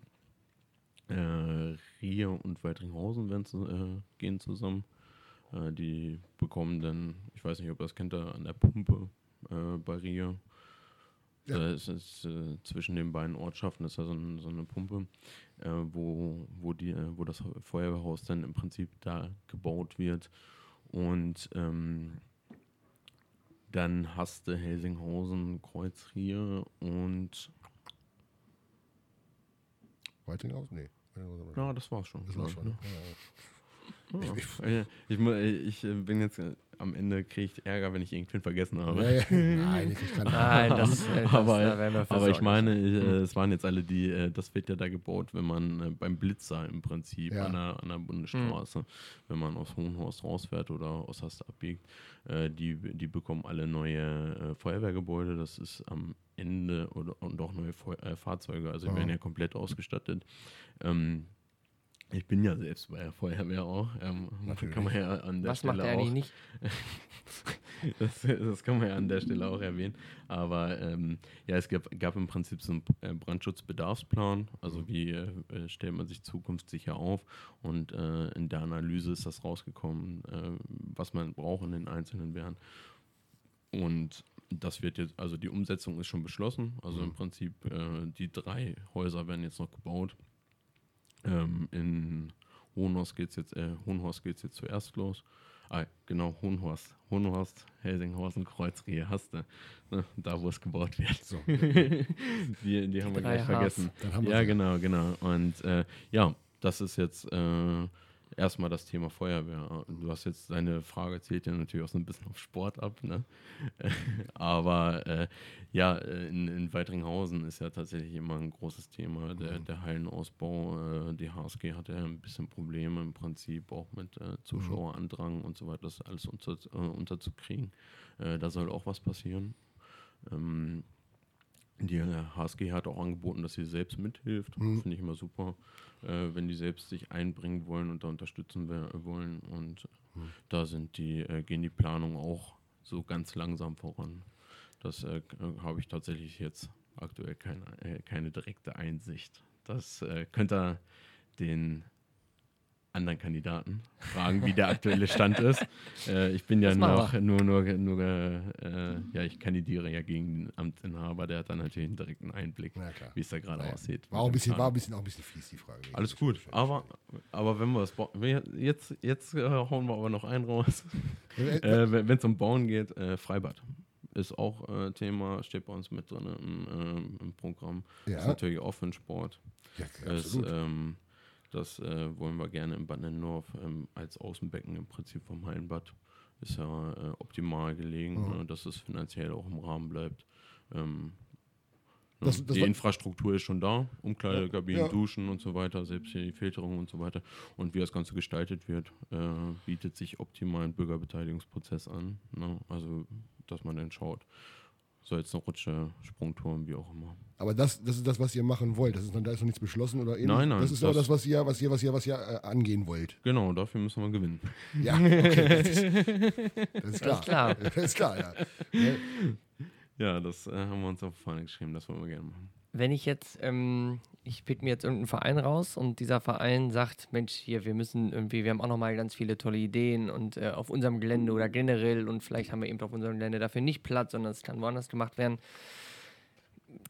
Äh, Rier und Weitringhausen werden äh, gehen zusammen. Äh, die bekommen dann, ich weiß nicht, ob das kennt, da an der Pumpe äh, bei Rier. Ja. Da ist es äh, zwischen den beiden Ortschaften ist da so, ein, so eine Pumpe, äh, wo, wo, die, äh, wo das Feuerwehrhaus dann im Prinzip da gebaut wird. Und ähm, dann hast du Helsinghausen, Kreuzrier und Weitinghausen? Nee. Ja, das war's schon. Das war glaub ich, schon. ne? Ja, ja. Ich, ich, mu- ich äh, bin jetzt äh, am Ende kriege ich Ärger, wenn ich irgendwen vergessen habe. Ja, ja. Nein, ich kann Nein, das, äh, das aber, da aber ich meine, ich, äh, es waren jetzt alle die, äh, das wird ja da gebaut, wenn man äh, beim Blitzer im Prinzip Ja. an, der, an der Bundesstraße, wenn man aus Hohenhorst rausfährt oder aus Hast abbiegt, äh, die, die bekommen alle neue äh, Feuerwehrgebäude. Das ist am Ende oder, und auch neue Feu äh, Fahrzeuge, also die Ja. werden ja komplett ausgestattet. Ähm, ich bin ja selbst bei der Feuerwehr auch. Ähm, kann man ja an der Was Stelle macht er auch eigentlich nicht? das, das kann man ja an der Stelle auch erwähnen. Aber ähm, ja, es gab, gab im Prinzip so einen äh, Brandschutzbedarfsplan. Also wie äh, stellt man sich zukunftssicher auf? Und äh, in der Analyse ist das rausgekommen, äh, was man braucht in den einzelnen Wehren. Und das wird jetzt, also die Umsetzung ist schon beschlossen. Also im Prinzip äh, die drei Häuser werden jetzt noch gebaut. Ähm, in Hohenhorst geht es jetzt, äh, Hohenhorst geht's jetzt zuerst los. Ah, genau, Hohenhorst. Hohenhorst, Helsinghausen, Kreuzrehe hast du. Ne, da, wo es gebaut wird. So. Die, die haben wir gleich Hs. vergessen. Haben wir Ja, sie. genau, genau. Und äh, ja, das ist jetzt äh, erstmal das Thema Feuerwehr. Du hast jetzt deine Frage zählt ja natürlich auch so ein bisschen auf Sport ab, ne? Aber äh, ja, äh, in, in Weitringhausen ist ja tatsächlich immer ein großes Thema, der, der Hallenausbau. Äh, die HSG hatte ja ein bisschen Probleme im Prinzip auch mit äh, Zuschauerandrang und so weiter, das alles unter, äh, unterzukriegen. Äh, da soll auch was passieren. Ähm, die äh, HSG hat auch angeboten, dass sie selbst mithilft. Mhm. Finde ich immer super, äh, wenn die selbst sich einbringen wollen und da unterstützen wollen. Und Mhm. da sind die, äh, gehen die Planungen auch so ganz langsam voran. Das äh, äh, habe ich tatsächlich jetzt aktuell keine, äh, keine direkte Einsicht. Das äh, könnt ihr den anderen Kandidaten fragen, wie der aktuelle Stand ist. Äh, ich bin ja Das noch nur, nur, nur äh, ja, ich kandidiere ja gegen den Amtsinhaber, der hat dann natürlich einen direkten Einblick, wie es da gerade aussieht. War auch, ein bisschen, war ein bisschen, auch ein bisschen fies, die Frage. Alles gut, aber, aber wenn wir es jetzt, jetzt äh, hauen wir aber noch einen raus. Äh, Äh, wenn es um Bauen geht, äh, Freibad ist auch äh, Thema, steht bei uns mit drin im, ähm, im Programm. Ja. Ist natürlich auch für den Sport. ja, Ist, ähm, das äh, wollen wir gerne im Bad Nennendorf ähm, als Außenbecken im Prinzip vom Hallenbad. Ist ja äh, optimal gelegen, Mhm. ne, dass es finanziell auch im Rahmen bleibt. Ähm, ne, Das- das die Infrastruktur ist schon da, Umkleidekabinen, Ja. Duschen und so weiter, selbst hier die Filterung und so weiter. Und wie das Ganze gestaltet wird, äh, bietet sich optimal ein Bürgerbeteiligungsprozess an. Ne? Also, dass man dann schaut, soll jetzt eine Rutsche, Sprungturm, wie auch immer. Aber das, das ist das, was ihr machen wollt. Das ist noch, da ist noch nichts beschlossen oder ähnlich. Nein, nein, Das ist aber das- das, was ihr, was ihr, was ihr, was ihr äh, angehen wollt. Genau, dafür müssen wir gewinnen. Ja, okay. Das ist, das ist klar. klar. Das ist klar, ja. Ne? Ja, das äh, haben wir uns auf die Fahne geschrieben, das wollen wir gerne machen. Wenn ich jetzt ähm, ich pick mir jetzt irgendeinen Verein raus und dieser Verein sagt, Mensch, hier, wir müssen irgendwie, wir haben auch nochmal ganz viele tolle Ideen und äh, auf unserem Gelände oder generell und vielleicht haben wir eben auf unserem Gelände dafür nicht Platz, sondern es kann woanders gemacht werden.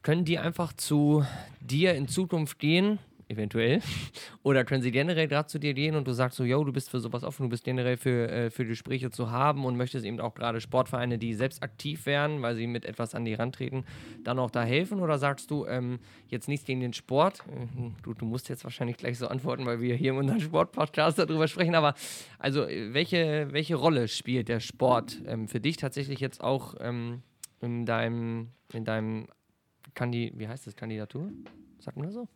Können die einfach zu dir in Zukunft gehen eventuell. Oder können sie generell gerade zu dir gehen und du sagst so, yo, du bist für sowas offen, du bist generell für, äh, für Gespräche zu haben und möchtest eben auch gerade Sportvereine, die selbst aktiv werden, weil sie mit etwas an die Rand treten, dann auch da helfen? Oder sagst du, ähm, jetzt nichts gegen den Sport? Äh, du, du musst jetzt wahrscheinlich gleich so antworten, weil wir hier in unserem Sportpodcast darüber sprechen, aber also welche, welche Rolle spielt der Sport ähm, für dich tatsächlich jetzt auch ähm, in deinem, in deinem Kandi wie heißt das, Kandidatur? Sagt man das so?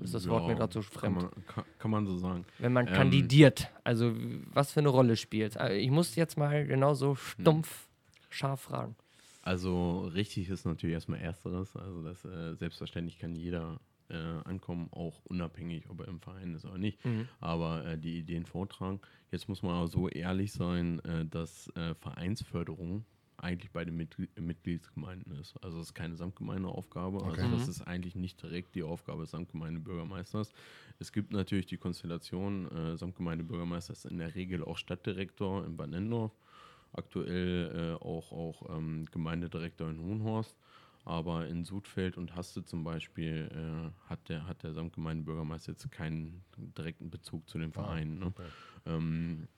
Ist das Wort mir gerade so fremd? Kann man, kann, kann man, so sagen. Wenn man ähm, kandidiert, also was für eine Rolle spielt. Also ich muss jetzt mal genauso stumpf, scharf fragen. Also richtig ist natürlich erstmal ersteres. Also das äh, selbstverständlich kann jeder äh, ankommen, auch unabhängig, ob er im Verein ist oder nicht. Mhm. Aber äh, die Ideen vortragen. Jetzt muss man auch so ehrlich sein, äh, dass äh, Vereinsförderung eigentlich bei den Mitgliedsgemeinden ist. Also es ist keine Samtgemeindeaufgabe. Okay. Also das mhm. ist eigentlich nicht direkt die Aufgabe des Samtgemeindebürgermeisters. Es gibt natürlich die Konstellation, äh, Samtgemeindebürgermeister ist in der Regel auch Stadtdirektor in Bad Nendorf, aktuell äh, auch, auch ähm, Gemeindedirektor in Hohenhorst. Aber in Sudfeld und Haste zum Beispiel äh, hat, der, hat der Samtgemeindebürgermeister jetzt keinen direkten Bezug zu den ah, Vereinen. Ne? Okay. Ähm,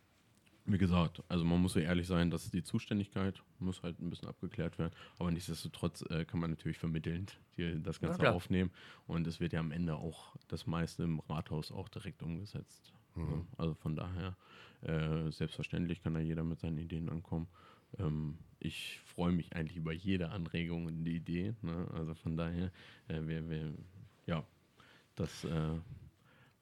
wie gesagt, also man muss so ehrlich sein, dass die Zuständigkeit muss halt ein bisschen abgeklärt werden. Aber nichtsdestotrotz äh, kann man natürlich vermittelnd die, das Ganze ja, aufnehmen. Und es wird ja am Ende auch das meiste im Rathaus auch direkt umgesetzt. Mhm. Also von daher, äh, selbstverständlich kann da jeder mit seinen Ideen ankommen. Ähm, ich freue mich eigentlich über jede Anregung und die Idee. Ne? Also von daher, äh, wir, wir, ja, das äh,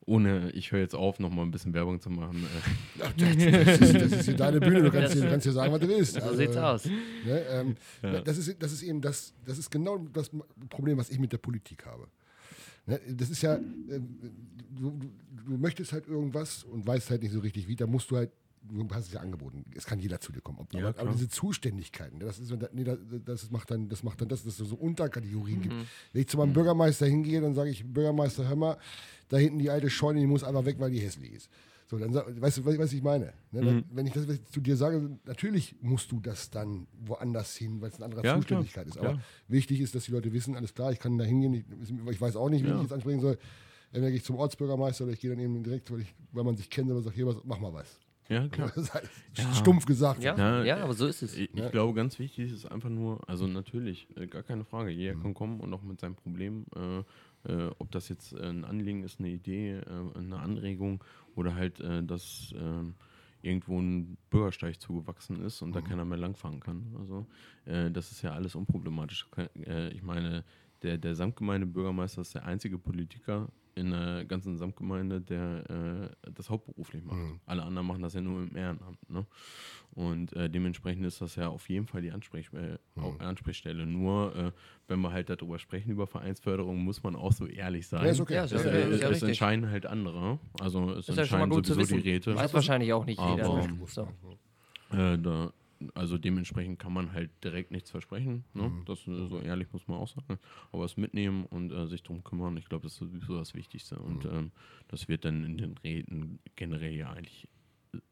ohne, ich höre jetzt auf, nochmal ein bisschen Werbung zu machen. Äh. Ach, das, ist, das, ist, hier deine Bühne, du kannst, hier, du kannst hier sagen, was du willst. So also, sieht's aus. Ne, ähm, ja. das, ist, das ist eben das, das ist genau das Problem, was ich mit der Politik habe. Ne, das ist ja, äh, du, du, möchtest halt irgendwas und weißt halt nicht so richtig wie, da musst du halt du hast es ja angeboten, es kann jeder zu dir kommen. Ja, aber, aber, diese Zuständigkeiten, das, ist, nee, das, macht dann, das macht dann das, dass es so Unterkategorien mhm. gibt. Wenn ich zu meinem mhm. Bürgermeister hingehe, dann sage ich, Bürgermeister, hör mal, da hinten die alte Scheune, die muss einfach weg, weil die hässlich ist. So, dann weißt du, was ich meine? Ne? Dann, mhm. Wenn ich das zu dir sage, natürlich musst du das dann woanders hin, weil es eine andere ja, Zuständigkeit klar, ist. Aber klar. wichtig ist, dass die Leute wissen, alles klar, ich kann da hingehen, ich, ich weiß auch nicht, wie ja. ich jetzt ansprechen soll. Entweder gehe ich zum Ortsbürgermeister oder ich gehe dann eben direkt, weil, ich, weil man sich kennt, oder sagt, hier, was, mach mal was. Ja, klar. ja. Stumpf gesagt. Ja, ja, ja, aber so ist es. Ich, ich glaube, ganz wichtig ist einfach nur, also natürlich, äh, gar keine Frage, jeder mhm. kann kommen und auch mit seinem Problem, äh, äh, ob das jetzt ein Anliegen ist, eine Idee, äh, eine Anregung oder halt, äh, dass ähm, irgendwo ein Bürgersteig zugewachsen ist und mhm. da keiner mehr langfahren kann. Also, äh, das ist ja alles unproblematisch. ich meine, der, der Samtgemeindebürgermeister ist der einzige Politiker in der ganzen Samtgemeinde, der äh, das hauptberuflich macht. Mhm. Alle anderen machen das ja nur im Ehrenamt. Ne? Und äh, dementsprechend ist das ja auf jeden Fall die Ansprech äh, mhm. Ansprechstelle. Nur, äh, wenn wir halt darüber sprechen, über Vereinsförderung, muss man auch so ehrlich sein. Ja, ist okay. Ja, es, es, es entscheiden halt andere. Also es ist entscheiden ja sowieso die Räte. Weiß wahrscheinlich auch nicht jeder. Aber, ne? so. Äh, da, also dementsprechend kann man halt direkt nichts versprechen. Ne? Mhm. Das so ehrlich muss man auch sagen. Aber es mitnehmen und äh, sich darum kümmern, ich glaube, das ist sowieso das Wichtigste. Und mhm. ähm, das wird dann in den Reden generell ja eigentlich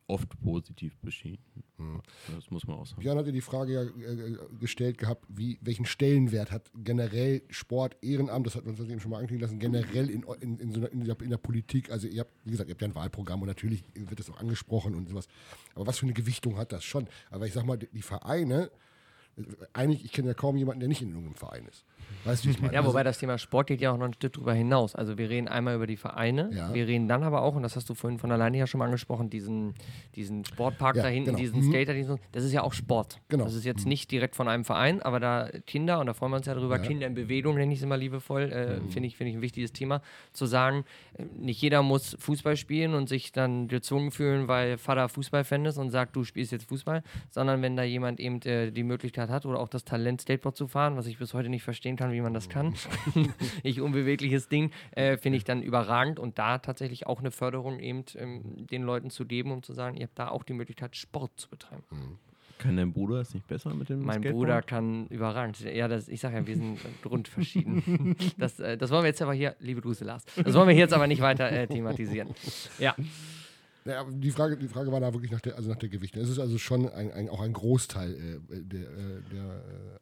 oft positiv beschieden. Hm. Das muss man auch sagen. Björn hatte die Frage ja äh, gestellt gehabt, wie, welchen Stellenwert hat generell Sport, Ehrenamt, das hat uns eben schon mal anklingen lassen, generell in, in, in, so einer, in, der, in, der, Politik. Also ihr habt, wie gesagt, ihr habt ja ein Wahlprogramm und natürlich wird das auch angesprochen und sowas. Aber was für eine Gewichtung hat das schon? Aber ich sag mal, die Vereine, eigentlich, ich kenne ja kaum jemanden, der nicht in irgendeinem Verein ist. Weißt du, wie ich meine? Ja, wobei das Thema Sport geht ja auch noch ein Stück darüber hinaus. Also wir reden einmal über die Vereine, ja. wir reden dann aber auch, und das hast du vorhin von alleine ja schon mal angesprochen, diesen, diesen Sportpark ja, da hinten, genau. diesen mhm. Skater, diesen, das ist ja auch Sport. Genau. Das ist jetzt mhm. nicht direkt von einem Verein, aber da Kinder, und da freuen wir uns ja drüber, ja. Kinder in Bewegung, nenne ich es immer liebevoll, äh, mhm. finde ich, find ich ein wichtiges Thema, zu sagen, äh, nicht jeder muss Fußball spielen und sich dann gezwungen fühlen, weil Vater Fußballfan ist und sagt, du spielst jetzt Fußball, sondern wenn da jemand eben äh, die Möglichkeit hat oder auch das Talent, Skateboard zu fahren, was ich bis heute nicht verstehen kann, wie man das kann, ich unbewegliches Ding, äh, finde ich dann überragend und da tatsächlich auch eine Förderung eben ähm, den Leuten zu geben, um zu sagen, ihr habt da auch die Möglichkeit, Sport zu betreiben. Mhm. Kann dein Bruder es nicht besser mit dem Mein Skateboard? Bruder kann überragend. Ja, das, ich sage ja, wir sind grundverschieden. Das, äh, das wollen wir jetzt aber hier, liebe Grüße, Lars. Das wollen wir jetzt aber nicht weiter äh, thematisieren. Ja, Ja, aber die, Frage, die Frage war da wirklich nach der, also nach der Gewichtung. Es ist also schon ein, ein, auch ein Großteil äh, der, äh, der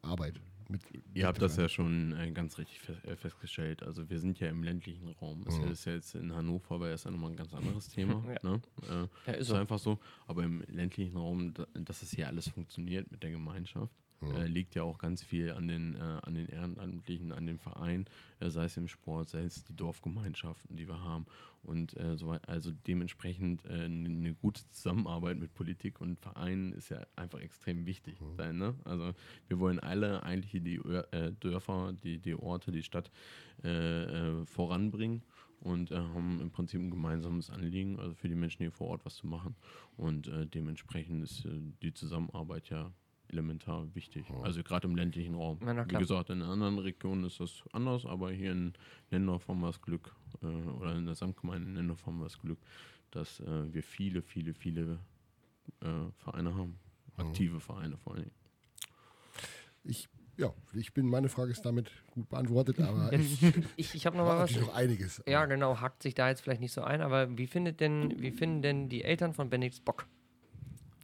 äh, Arbeit. Mit, Ihr habt das ja schon äh, ganz richtig äh, festgestellt. Also wir sind ja im ländlichen Raum. Das ist ja jetzt in Hannover, aber ist ja nochmal ein ganz anderes Thema. Ja. ne? äh, Ja, ist ist so. einfach so. Aber im ländlichen Raum, da, dass es hier alles funktioniert mit der Gemeinschaft, äh, liegt ja auch ganz viel an den, äh, an den Ehrenamtlichen, an den Vereinen, äh, sei es im Sport, sei es die Dorfgemeinschaften, die wir haben. Und äh, so, also dementsprechend äh, eine gute Zusammenarbeit mit Politik und Vereinen ist ja einfach extrem wichtig sein. Ne? Also wir wollen alle eigentlich die äh, Dörfer, die, die Orte, die Stadt voranbringen und äh, haben im Prinzip ein gemeinsames Anliegen, also für die Menschen hier vor Ort was zu machen. Und äh, dementsprechend ist äh, die Zusammenarbeit ja elementar wichtig. Also gerade im ländlichen Raum. Ja, Wie gesagt, in anderen Regionen ist das anders, aber hier in Lendorf haben wir das Glück, äh, oder in der Samtgemeinde in Lendorf haben wir das Glück, dass äh, wir viele, viele, viele äh, Vereine haben. Aktive Vereine vor allem. Ich, ja, ich bin, meine Frage ist damit gut beantwortet, aber ich ich, ich habe noch mal was. noch einiges. Ja, genau, hackt sich da jetzt vielleicht nicht so ein, aber wie findet denn, wie finden denn die Eltern von Benedikt Bock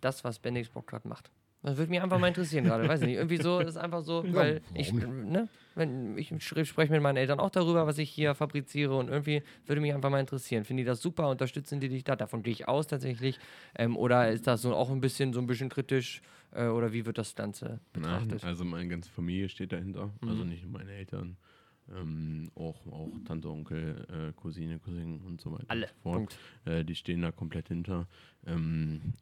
das, was Benedikt Bock gerade macht? Das würde mich einfach mal interessieren gerade, weiß ich nicht. Irgendwie so ist einfach so, weil ich, ne, wenn ich spreche mit meinen Eltern auch darüber, was ich hier fabriziere und irgendwie würde mich einfach mal interessieren. Finden die das super? Unterstützen die dich da? Davon gehe ich aus tatsächlich. Ähm, oder ist das so auch ein bisschen so ein bisschen kritisch? Äh, oder wie wird das Ganze betrachtet? also meine ganze Familie steht dahinter, also nicht nur meine Eltern, ähm, auch, auch Tante, Onkel, äh, Cousine, Cousin und so weiter. Alle. Und so fort. Punkt. Äh, die stehen da komplett hinter. Ähm,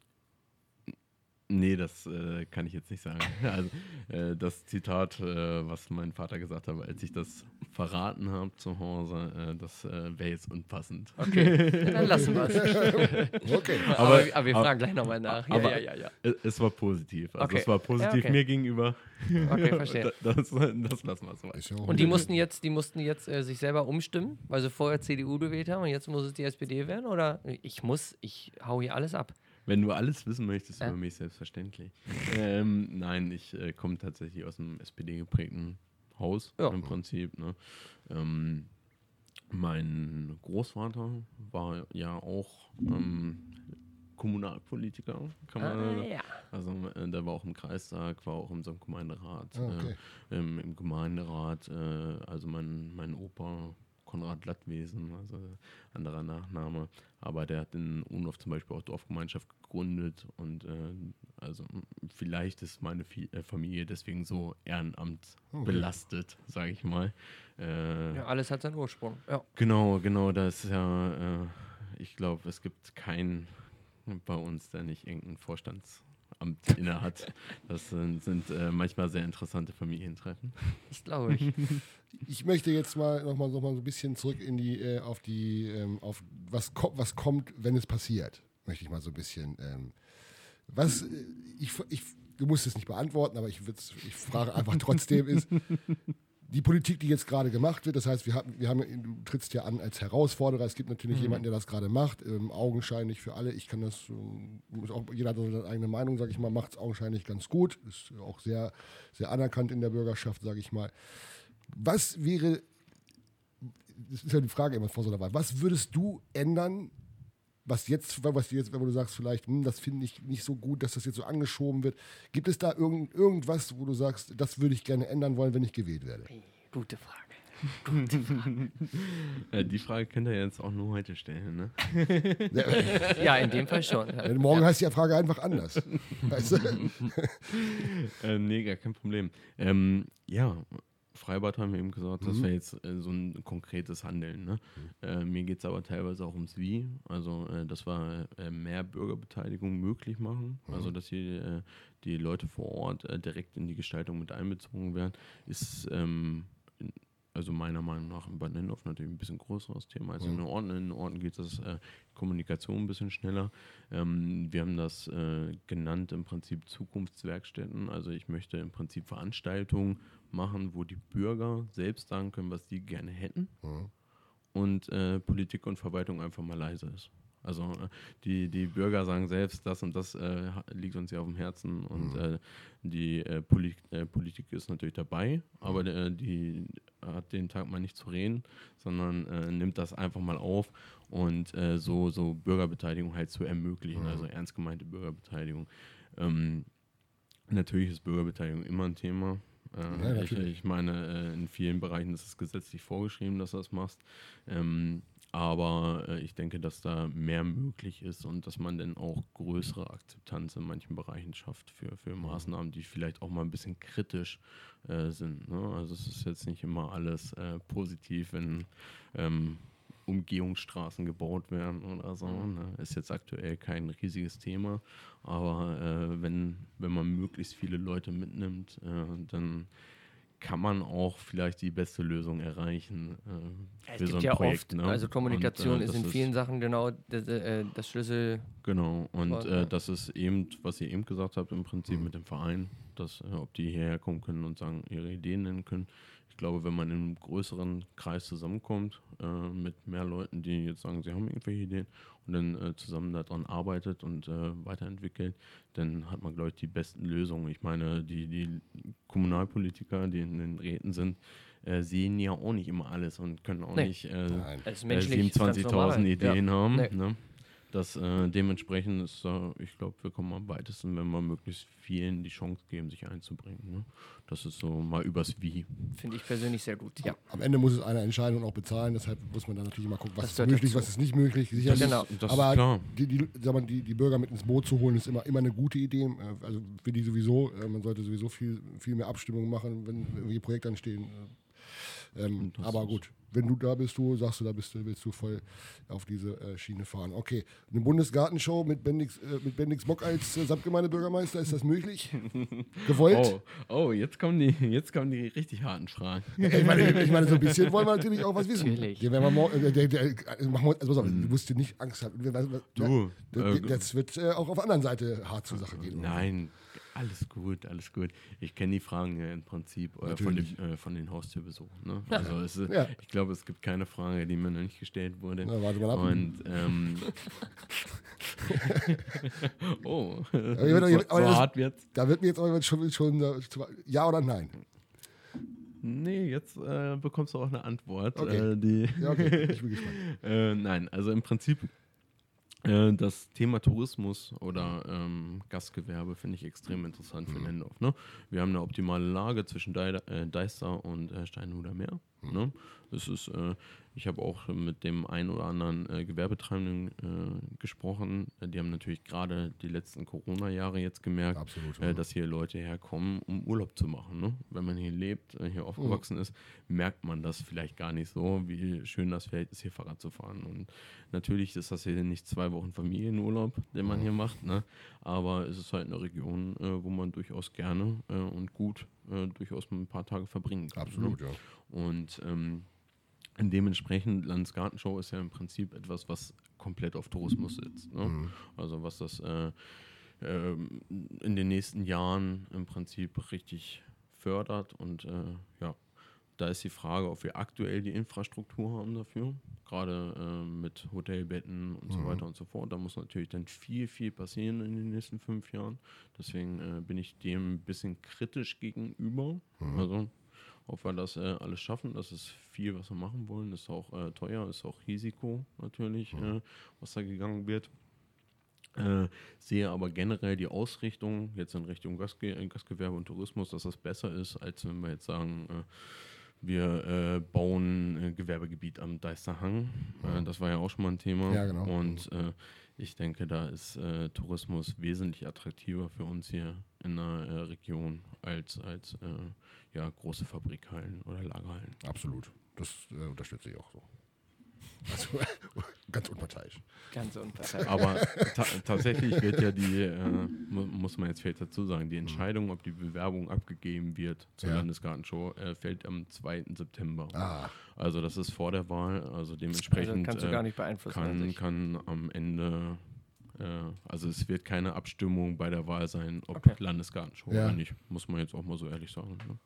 nee, das äh, kann ich jetzt nicht sagen. Also, äh, das Zitat, äh, was mein Vater gesagt hat, als ich das verraten habe zu Hause, äh, das äh, wäre jetzt unpassend. Okay, dann lassen wir es. Okay. Aber, Aber- aber, wir aber- fragen gleich nochmal nach. Ja, aber- ja, ja, ja. Es, es war positiv. Also Okay. es war positiv Ja, okay. mir gegenüber. Okay, verstehe. Das, das lassen wir so. Ja Und die mussten jetzt, die mussten jetzt äh, sich selber umstimmen, weil sie vorher CDU gewählt haben und jetzt muss es die SPD werden? Oder ich muss, ich hau hier alles ab. Wenn du alles wissen möchtest Ja. über mich, selbstverständlich. ähm, nein, ich äh, komme tatsächlich aus einem SPD-geprägten Haus Ja. im Prinzip. Ne? Ähm, mein Großvater war ja auch ähm, Kommunalpolitiker, kann man Ah, ja. Also äh, der war auch im Kreistag, war auch in einem Gemeinderat, Ah, okay. äh, ähm, im Gemeinderat, äh, also mein, mein Opa Konrad Lattwesen, also anderer Nachname, aber der hat in Unhof zum Beispiel auch Dorfgemeinschaft gegründet und äh, also vielleicht ist meine äh, Familie deswegen so Ehrenamt belastet, sage ich mal. Äh, ja, alles hat seinen Ursprung. Ja. Genau, genau, das ist ja, äh, ich glaube, es gibt keinen bei uns, der nicht irgendein Vorstandsamt inne hat. Das sind, sind äh, manchmal sehr interessante Familientreffen. Das glaube ich. Ich möchte jetzt mal noch mal, noch mal so ein bisschen zurück in die, äh, auf die, ähm, auf was, ko was kommt, wenn es passiert. Möchte ich mal so ein bisschen. Ähm, was, äh, ich, ich, du musst es nicht beantworten, aber ich, ich frage einfach trotzdem ist, die Politik, die jetzt gerade gemacht wird, das heißt, wir haben, wir haben, du trittst ja an als Herausforderer, es gibt natürlich Mhm. jemanden, der das gerade macht, ähm, augenscheinlich für alle, ich kann das, muss auch, jeder hat seine eigene Meinung, sage ich mal, macht es augenscheinlich ganz gut, ist auch sehr, sehr anerkannt in der Bürgerschaft, sage ich mal. Was wäre, das ist ja die Frage immer vor so einer Wahl, was würdest du ändern, was jetzt, was du jetzt, wenn du sagst, vielleicht, hm, das finde ich nicht so gut, dass das jetzt so angeschoben wird. Gibt es da irgend, irgendwas, wo du sagst, das würde ich gerne ändern wollen, wenn ich gewählt werde? Gute Frage. Äh, die Frage könnt ihr jetzt auch nur heute stellen, ne? Ja, in dem Fall schon. Ja. Morgen heißt die Frage einfach anders. weißt du? äh, nee, gar kein Problem. Ähm, ja, Freibad haben wir eben gesagt, das Mhm. wäre jetzt äh, so ein konkretes Handeln. Ne? Äh, mir geht es aber teilweise auch ums Wie. Also, äh, dass wir äh, mehr Bürgerbeteiligung möglich machen. Also, dass hier äh, die Leute vor Ort äh, direkt in die Gestaltung mit einbezogen werden, ist. Ähm, in- also meiner Meinung nach in Bad Nendorf natürlich ein bisschen größeres Thema als in den Orten. In den Orten geht das äh, Kommunikation ein bisschen schneller. Ähm, wir haben das äh, genannt im Prinzip Zukunftswerkstätten. Also ich möchte im Prinzip Veranstaltungen machen, wo die Bürger selbst sagen können, was sie gerne hätten Mhm. und äh, Politik und Verwaltung einfach mal leise ist. Also äh, die, die Bürger sagen selbst, das und das äh, liegt uns ja auf dem Herzen und Mhm. äh, die äh, Poli äh, Politik ist natürlich dabei, aber Mhm. äh, die hat den Tag mal nicht zu reden, sondern nimmt das einfach mal auf und so, so Bürgerbeteiligung halt zu ermöglichen, Mhm. also ernst gemeinte Bürgerbeteiligung. Ähm, natürlich ist Bürgerbeteiligung immer ein Thema. Äh, Ja, ich, ich meine, äh, in vielen Bereichen ist es gesetzlich vorgeschrieben, dass du das machst. Ähm, aber äh, ich denke, dass da mehr möglich ist und dass man dann auch größere Akzeptanz in manchen Bereichen schafft für, für Maßnahmen, die vielleicht auch mal ein bisschen kritisch äh, sind. Ne? Also es ist jetzt nicht immer alles äh, positiv, wenn ähm, Umgehungsstraßen gebaut werden oder so. Ne? Ist jetzt aktuell kein riesiges Thema, aber äh, wenn, wenn man möglichst viele Leute mitnimmt, äh, dann kann man auch vielleicht die beste Lösung erreichen äh, Es so gibt ein ja Projekt. oft, ne? also Kommunikation Und, äh, ist in vielen Sachen genau das, äh, das Schlüssel. Genau, und Voll, äh, ja. das ist eben, was ihr eben gesagt habt, im Prinzip Mhm. mit dem Verein, dass, äh, ob die hierher kommen können und sagen, ihre Ideen nennen können. Ich glaube, wenn man in einem größeren Kreis zusammenkommt, äh, mit mehr Leuten, die jetzt sagen, sie haben irgendwelche Ideen und dann äh, zusammen daran arbeitet und äh, weiterentwickelt, dann hat man, glaube ich, die besten Lösungen. Ich meine, die, die Kommunalpolitiker, die in den Räten sind, äh, sehen ja auch nicht immer alles und können auch Nee. nicht äh, Nein. Das ist äh, menschlich. ist ganz 27.000 normal. Ideen haben. Nee. Ne? Das äh, dementsprechend ist, äh, ich glaube, wir kommen am weitesten, wenn wir möglichst vielen die Chance geben, sich einzubringen. Ne? Das ist so mal übers Wie. Finde ich persönlich sehr gut. Ja. Am Ende muss es einer entscheiden und auch bezahlen, deshalb muss man dann natürlich immer gucken, was Das ist möglich, dazu. was ist nicht möglich. Sicherlich, genau. Das aber ist klar. Die, die, sag mal, die, die Bürger mit ins Boot zu holen, ist immer, immer eine gute Idee. Äh, Also für die sowieso, äh, man sollte sowieso viel, viel mehr Abstimmungen machen, wenn irgendwie Projekte anstehen. Äh, Ähm, aber gut, wenn du da bist, du sagst du, da bist du, willst du voll auf diese äh, Schiene fahren. Okay, eine Bundesgartenshow mit Bendix, äh, mit Bendix Bock als äh, Samtgemeindebürgermeister, ist das möglich? Gewollt? Oh, oh jetzt, kommen die, jetzt kommen die richtig harten Fragen. Ich meine, ich meine, so ein bisschen wollen wir natürlich auch was wissen. Natürlich. Den werden wir morgen, äh, der, der, also, pass auf, du musst dir nicht Angst haben. Du, ja, äh, das wird äh, auch auf der anderen Seite hart zur Sache gehen. Nein, alles gut, alles gut. Ich kenne die Fragen ja im Prinzip äh, von, dem, äh, von den Haustürbesuchen. Ne? Also es, Ja. ich glaube, es gibt keine Frage, die mir noch nicht gestellt wurde. Na, warte mal ab. Und ähm, oh, aber so, das- aber so das- hart wird's. Da wird mir jetzt aber schon, schon äh, ja oder nein. Nee, jetzt äh, bekommst du auch eine Antwort. Okay. Äh, die Ja, okay, ich bin gespannt. äh, nein, also im Prinzip äh, das Thema Tourismus oder ähm, Gastgewerbe finde ich extrem interessant für Lendorf. Ne? Wir haben eine optimale Lage zwischen Dei- äh, Deister und äh, Steinhuder Meer. Ne? Es ist, äh, ich habe auch mit dem einen oder anderen äh, Gewerbetreibenden äh, gesprochen. Die haben natürlich gerade die letzten Corona-Jahre jetzt gemerkt, Absolut. äh, dass hier Leute herkommen, um Urlaub zu machen. Ne? Wenn man hier lebt, äh, hier aufgewachsen ist, merkt man das vielleicht gar nicht so, wie schön das vielleicht ist, hier Fahrrad zu fahren. Und natürlich ist das hier nicht zwei Wochen Familienurlaub, den man hier macht, ne? aber es ist halt eine Region, äh, wo man durchaus gerne und gut äh, durchaus ein paar Tage verbringen kann. Absolut, ne? ja. Und ähm, dementsprechend, Landesgartenshow ist ja im Prinzip etwas, was komplett auf Tourismus sitzt. Ne? Mhm. Also was das äh, ähm, in den nächsten Jahren im Prinzip richtig fördert. Und äh, ja, da ist die Frage, ob wir aktuell die Infrastruktur haben dafür, gerade äh, mit Hotelbetten und so weiter und so fort. Da muss natürlich dann viel, viel passieren in den nächsten fünf Jahren. Deswegen äh, bin ich dem ein bisschen kritisch gegenüber. Also ob wir das äh, alles schaffen, das ist viel, was wir machen wollen. Ist auch äh, teuer, ist auch Risiko natürlich, äh, was da gegangen wird. Äh, sehe aber generell die Ausrichtung jetzt in Richtung Gastge Gastgewerbe und Tourismus, dass das besser ist, als wenn wir jetzt sagen, äh, wir äh, bauen äh, Gewerbegebiet am Deisterhang. Äh, das war ja auch schon mal ein Thema. Ja, genau. Und äh, ich denke, da ist äh, Tourismus wesentlich attraktiver für uns hier in der äh, Region als, als ja, große Fabrikhallen oder Lagerhallen. Absolut. Das unterstütze ich auch so. Also, ganz unparteiisch. Ganz unparteiisch. Aber ta tatsächlich wird ja die, äh, mu muss man jetzt vielleicht dazu sagen, die Entscheidung, ob die Bewerbung abgegeben wird zur Ja. Landesgartenshow, äh, fällt am 2. September. Ah, Also das ist vor der Wahl, also Also dementsprechend kannst du äh, gar nicht beeinflussen. an kann, sich. kann am Ende, äh, also es wird keine Abstimmung bei der Wahl sein, ob Okay. Landesgartenshow Ja. oder nicht, muss man jetzt auch mal so ehrlich sagen. Ne?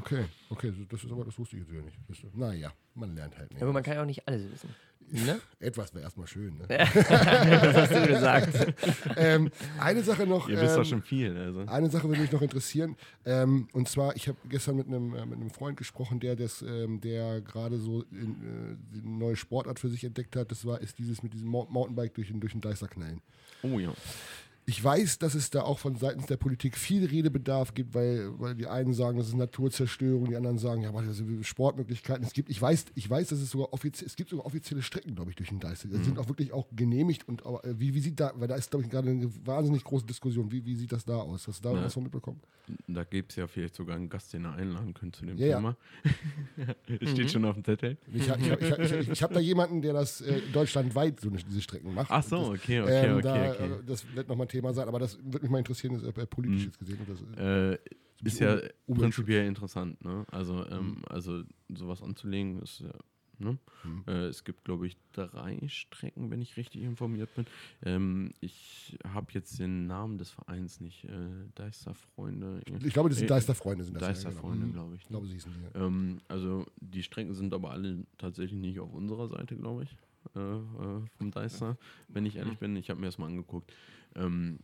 Okay. Okay, das ist aber, das wusste ich jetzt wieder nicht. Das, naja, man lernt halt nicht. Ja, aber man kann ja auch nicht alles wissen. Ne? Etwas wäre erstmal schön. Ne? das hast du gesagt. ähm, eine Sache noch. Ihr wisst doch ähm, schon viel. Also. Eine Sache würde mich noch interessieren. Ähm, und zwar, ich habe gestern mit einem, äh, mit einem Freund gesprochen, der das, ähm, der gerade so in, äh, eine neue Sportart für sich entdeckt hat. Das war, ist dieses mit diesem Mou- Mountainbike durch den, durch den Deister knallen. Oh ja. Ich weiß, dass es da auch von seitens der Politik viel Redebedarf gibt, weil, weil die einen sagen, das ist Naturzerstörung, die anderen sagen, ja, aber das sind Sportmöglichkeiten. Es gibt, ich weiß, ich weiß, dass es sogar offiziell, es gibt sogar offizielle Strecken, glaube ich, durch den Deister. Die sind auch wirklich auch genehmigt und aber, äh, wie, wie sieht da, weil da ist, glaube ich, gerade eine wahnsinnig große Diskussion. Wie, wie sieht das da aus? Hast du da Ja. was von mitbekommen? Da gibt es ja vielleicht sogar einen Gast, den ihr einladen könnt zu dem Ja, ja. Thema. Es Steht schon auf dem Zettel. Ich, ha- ich, ha- ich, ha- ich, ich habe da jemanden, der das äh, deutschlandweit so eine, diese Strecken macht. Ach so, das, okay, okay, ähm, okay, da, okay. äh, Das wird nochmal Thema sein, aber das würde mich mal interessieren, ist, äh, politisch Mhm. jetzt gesehen. ob Das, äh, Äh, ist ja Umweltschutz. prinzipiell interessant, ne? Also, ähm, also sowas anzulegen ist ja. Ne? Mhm. Äh, es gibt, glaube ich, drei Strecken, wenn ich richtig informiert bin. Ähm, ich habe jetzt den Namen des Vereins nicht. Äh, Deisterfreunde. ich glaube, das sind Äh, Deisterfreunde. Sind das, Deisterfreunde, ja, genau. glaube ich. Ich Ne? glaube, sie hießen die. Ja. Ähm, also die Strecken sind aber alle tatsächlich nicht auf unserer Seite, glaube ich, äh, äh, vom Deister, wenn ich ehrlich bin. Ich habe mir das mal angeguckt. Ähm,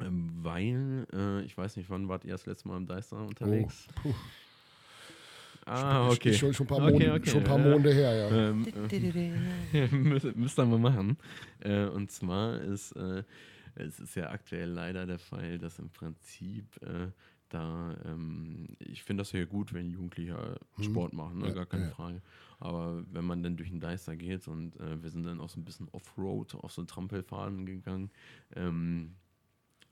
ähm, weil, äh, ich weiß nicht, wann wart ihr das letzte Mal im Deister unterwegs? Oh, puh. ah, okay. Schon, schon ein paar, Okay, Monde, okay, schon ein paar. Monde her, ja. Ähm, äh, müsst, müsst ihr mal machen. Äh, und zwar ist äh, es ist ja aktuell leider der Fall, dass im Prinzip äh, da, ähm, ich finde das ja gut, wenn Jugendliche Mhm. Sport machen, ne? Gar keine ja. Frage. Aber wenn man dann durch den Deister geht und äh, wir sind dann auch so ein bisschen Offroad auf so Trampelfaden gegangen, ähm,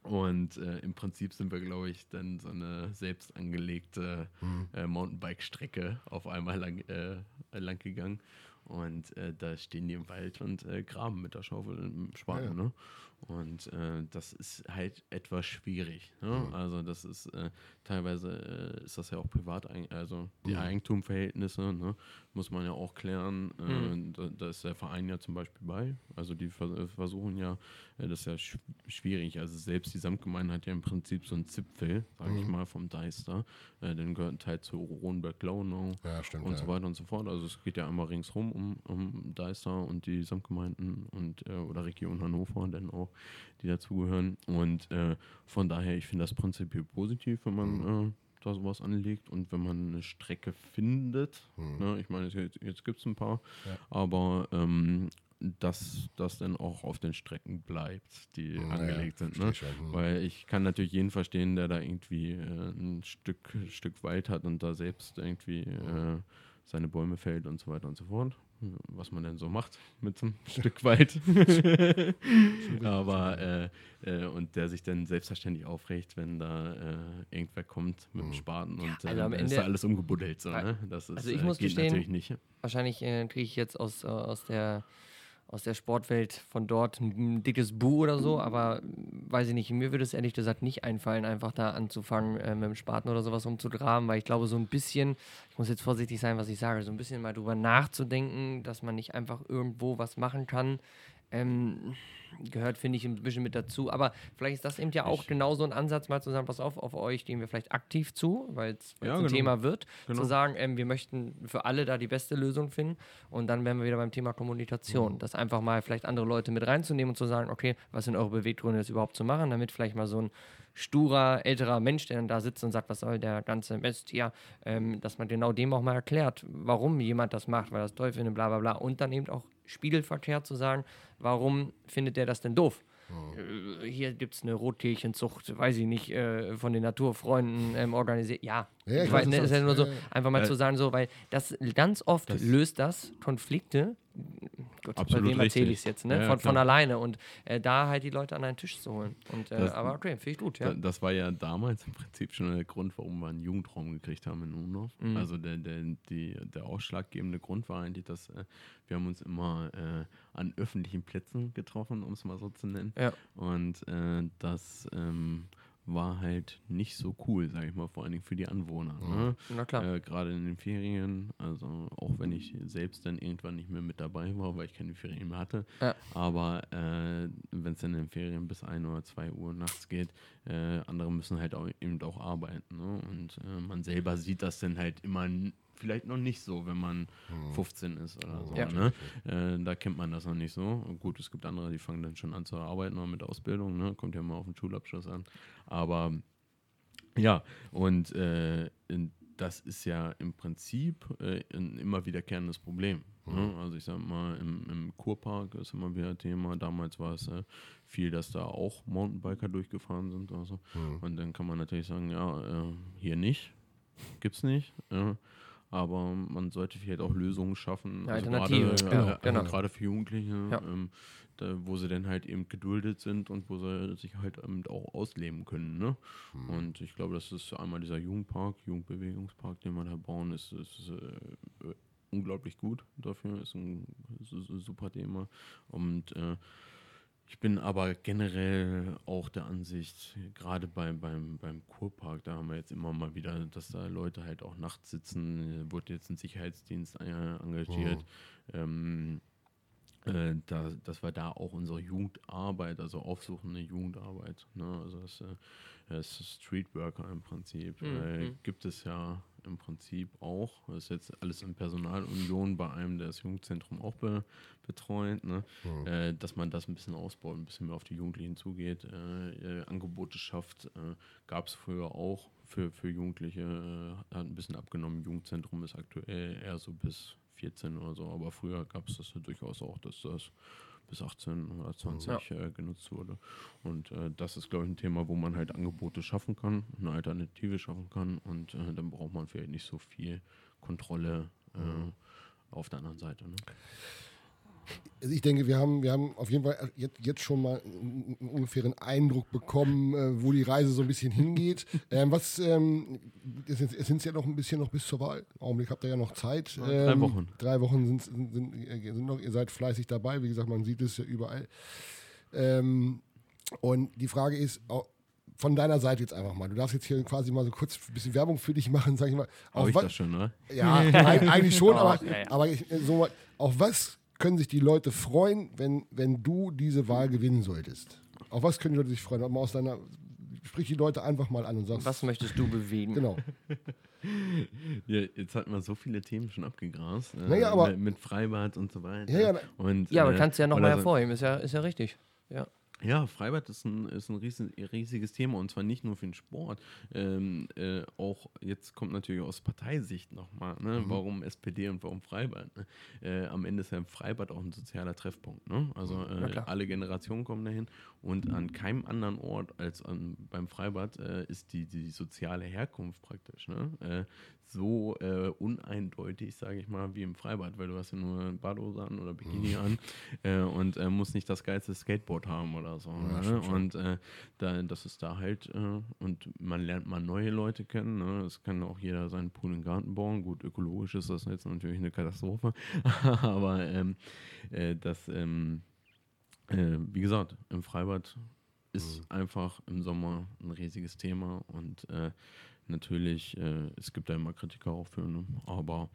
und äh, im Prinzip sind wir, glaube ich, dann so eine selbst angelegte Mhm. äh, Mountainbike-Strecke auf einmal lang, äh, lang gegangen. Und äh, da stehen die im Wald und äh, graben mit der Schaufel im Spaten. Ja, ja. Ne? Und äh, das ist halt etwas schwierig. Ne? Mhm. Also das ist äh, teilweise äh, ist das ja auch privat, also die Mhm. Eigentumverhältnisse, ne? muss man ja auch klären. Äh, Mhm. da, da ist der Verein ja zum Beispiel bei. Also die vers äh, versuchen ja, äh, das ist ja sch schwierig. Also selbst die Samtgemeinde hat ja im Prinzip so einen Zipfel, sage ich Mhm. mal, vom Deister. Dann gehört ein Teil zu Ronberg-Launau Ja, und ja. so weiter und so fort. Also es geht ja einmal ringsrum um, um Deister und die Samtgemeinden und oder Region Hannover dann auch, die dazugehören. Und äh, von daher, ich finde das prinzipiell positiv, wenn man Mhm. äh, da sowas anlegt und wenn man eine Strecke findet. Mhm. Ne, ich meine, jetzt, jetzt gibt es ein paar, Ja. aber ähm, dass das dann auch auf den Strecken bleibt, die Ja, angelegt sind. Ne? schon. Mhm. Weil ich kann natürlich jeden verstehen, der da irgendwie äh, ein Stück, Stück Wald hat und da selbst irgendwie äh, seine Bäume fällt und so weiter und so fort. Was man denn so macht mit so einem Stück Wald. Aber äh, äh, und der sich dann selbstverständlich aufregt, wenn da äh, irgendwer kommt mit dem Mhm. Spaten und also äh, am dann ist da alles umgebuddelt. So, ne? Das ist, also ich äh, muss geht gestehen, natürlich nicht. Wahrscheinlich äh, kriege ich jetzt aus, äh, aus, der, aus der Sportwelt von dort ein, dickes Bu oder so, aber weiß ich nicht, mir würde es ehrlich gesagt nicht einfallen, einfach da anzufangen, äh, mit dem Spaten oder sowas rumzugraben, weil ich glaube, so ein bisschen, ich muss jetzt vorsichtig sein, was ich sage, so ein bisschen mal drüber nachzudenken, dass man nicht einfach irgendwo was machen kann. Ähm, gehört, finde ich, ein bisschen mit dazu. Aber vielleicht ist das eben ja auch Ich- genau so ein Ansatz, mal zu sagen, pass auf, auf euch gehen wir vielleicht aktiv zu, weil es Ja, ein genau. Thema wird, Genau. zu sagen, ähm, wir möchten für alle da die beste Lösung finden. Und dann wären wir wieder beim Thema Kommunikation. Das einfach mal vielleicht andere Leute mit reinzunehmen und zu sagen, okay, was sind eure Beweggründe, das überhaupt zu machen, damit vielleicht mal so ein sturer, älterer Mensch, der dann da sitzt und sagt, was soll der ganze Mist hier, ähm, dass man genau dem auch mal erklärt, warum jemand das macht, weil das toll findet, bla bla bla. Und dann eben auch spiegelverkehrt zu sagen, warum findet der das denn doof? Äh, Hier gibt es eine Rotkehlchenzucht, weiß ich nicht, äh, von den Naturfreunden ähm, organisiert. Ja, Ja, ich weiß, ne, ist ja nur so, ja. einfach mal Äh, zu sagen, so, weil das ganz oft das- löst das Konflikte. Gott, bei Absolut wem erzähle ich es jetzt, ne? Ja, ja, von, von alleine und äh, da halt die Leute an einen Tisch zu holen. Und, äh, Das- aber okay, finde ich gut, ja. Da, das war ja damals im Prinzip schon der Grund, warum wir einen Jugendraum gekriegt haben in Unov. Mhm. Also der, der, die, der ausschlaggebende Grund war eigentlich, dass äh, wir haben uns immer äh, an öffentlichen Plätzen getroffen, um es mal so zu nennen. Ja. Und äh, das ähm, war halt nicht so cool, sage ich mal, vor allen Dingen für die Anwohner. Ne? Na klar. Äh, Gerade in den Ferien, also auch wenn ich selbst dann irgendwann nicht mehr mit dabei war, weil ich keine Ferien mehr hatte. Ja. Aber äh, wenn es dann in den Ferien bis 1 oder 2 Uhr nachts geht, äh, andere müssen halt auch, eben auch arbeiten. Ne? Und äh, man selber sieht das dann halt immer vielleicht noch nicht so, wenn man 15 ist oder so. Ja. Ne? Äh, da kennt man das noch nicht so. Gut, es gibt andere, die fangen dann schon an zu arbeiten oder mit Ausbildung, ne? kommt ja mal auf den Schulabschluss an. Aber ja, und äh, in, das ist ja im Prinzip äh, ein immer wiederkehrendes Problem. Ne? Also ich sag mal, im, im Kurpark ist immer wieder Thema. Damals war es äh, viel, dass da auch Mountainbiker durchgefahren sind. Also. Und dann kann man natürlich sagen, ja, äh, hier nicht, gibt's nicht. Ja. Aber man sollte vielleicht auch Lösungen schaffen. Eine also Alternative, gerade, genau, äh, genau. gerade für Jugendliche, Ja. ähm, wo sie dann halt eben geduldet sind und wo sie sich halt eben auch ausleben können. Ne? Und ich glaube, das ist einmal dieser Jugendpark, Jugendbewegungspark, den wir da bauen, ist, ist äh, äh, unglaublich gut dafür, ist ein, ist ein super Thema. Und äh, ich bin aber generell auch der Ansicht, gerade beim, beim, beim Kurpark, da haben wir jetzt immer mal wieder, dass da Leute halt auch nachts sitzen, äh, wurde jetzt ein Sicherheitsdienst äh, engagiert. Ähm, äh, da, dass wir da auch unsere Jugendarbeit, also aufsuchende Jugendarbeit, ne, also das, äh, das Streetworker im Prinzip, äh, Mhm. gibt es ja im Prinzip auch. Das ist jetzt alles in Personalunion bei einem, der das Jugendzentrum auch be, betreut, ne, äh, dass man das ein bisschen ausbaut, ein bisschen mehr auf die Jugendlichen zugeht, äh, äh, Angebote schafft. Gab es früher auch für, für Jugendliche, hat ein bisschen abgenommen. Jugendzentrum ist aktuell eher so bis 14 oder so, aber früher gab es das ja durchaus auch, dass das bis 18 oder 20 äh, genutzt wurde. Und äh, das ist, glaube ich, ein Thema, wo man halt Angebote schaffen kann, eine Alternative schaffen kann und äh, dann braucht man vielleicht nicht so viel Kontrolle äh, auf der anderen Seite. Ne? Also ich denke, wir haben, wir haben auf jeden Fall jetzt, jetzt schon mal einen einen ungefähren Eindruck bekommen, äh, wo die Reise so ein bisschen hingeht. ähm, was, ähm, es, sind ja noch ein bisschen noch bis zur Wahl. Augenblick habt ihr ja noch Zeit. Ja, drei Ähm, Wochen. Drei Wochen sind, sind, sind, äh, sind noch, ihr seid fleißig dabei. Wie gesagt, man sieht es ja überall. Ähm, und die Frage ist, von deiner Seite jetzt einfach mal. Du darfst jetzt hier quasi mal so kurz ein bisschen Werbung für dich machen, sag ich mal. Hab Auf ich was- das schon, ne? ja, eig- eigentlich schon, aber, ja, ja. aber ich, äh, so, auf was können sich die Leute freuen, wenn, wenn du diese Wahl gewinnen solltest? Auf was können die Leute sich freuen? Mal aus deiner, sprich die Leute einfach mal an und sagst, Was möchtest du bewegen? genau. Ja, jetzt hat man so viele Themen schon abgegrast. Äh, Naja, aber- mit, Freibad und so weiter. Ja, ja, und, Ja, aber äh, kannst du ja nochmal so- hervorheben, ist ja, ist ja richtig. Ja. Ja, Freibad ist ein, ist ein riesen, riesiges Thema und zwar nicht nur für den Sport. Ähm, äh, auch jetzt kommt natürlich aus Parteisicht nochmal, ne? warum SPD und warum Freibad. Ne? Äh, am Ende ist ja Freibad auch ein sozialer Treffpunkt. Ne? Also äh, klar. alle Generationen kommen dahin und an keinem anderen Ort als an, beim Freibad äh, ist die, die soziale Herkunft praktisch ne? So äh, uneindeutig, sage ich mal, wie im Freibad, weil du hast ja nur ein Badehose an oder Bikini an äh, und äh, musst nicht das geilste Skateboard haben oder so. Ja, ne? Und äh, da, das ist da halt, äh, und man lernt mal neue Leute kennen. Ne? Es kann auch jeder seinen Pool und Garten bauen. Gut, ökologisch ist das jetzt natürlich eine Katastrophe, aber ähm, äh, das, ähm, äh, wie gesagt, im Freibad ist einfach im Sommer ein riesiges Thema und äh, natürlich, äh, es gibt da immer Kritiker auch für, ne? aber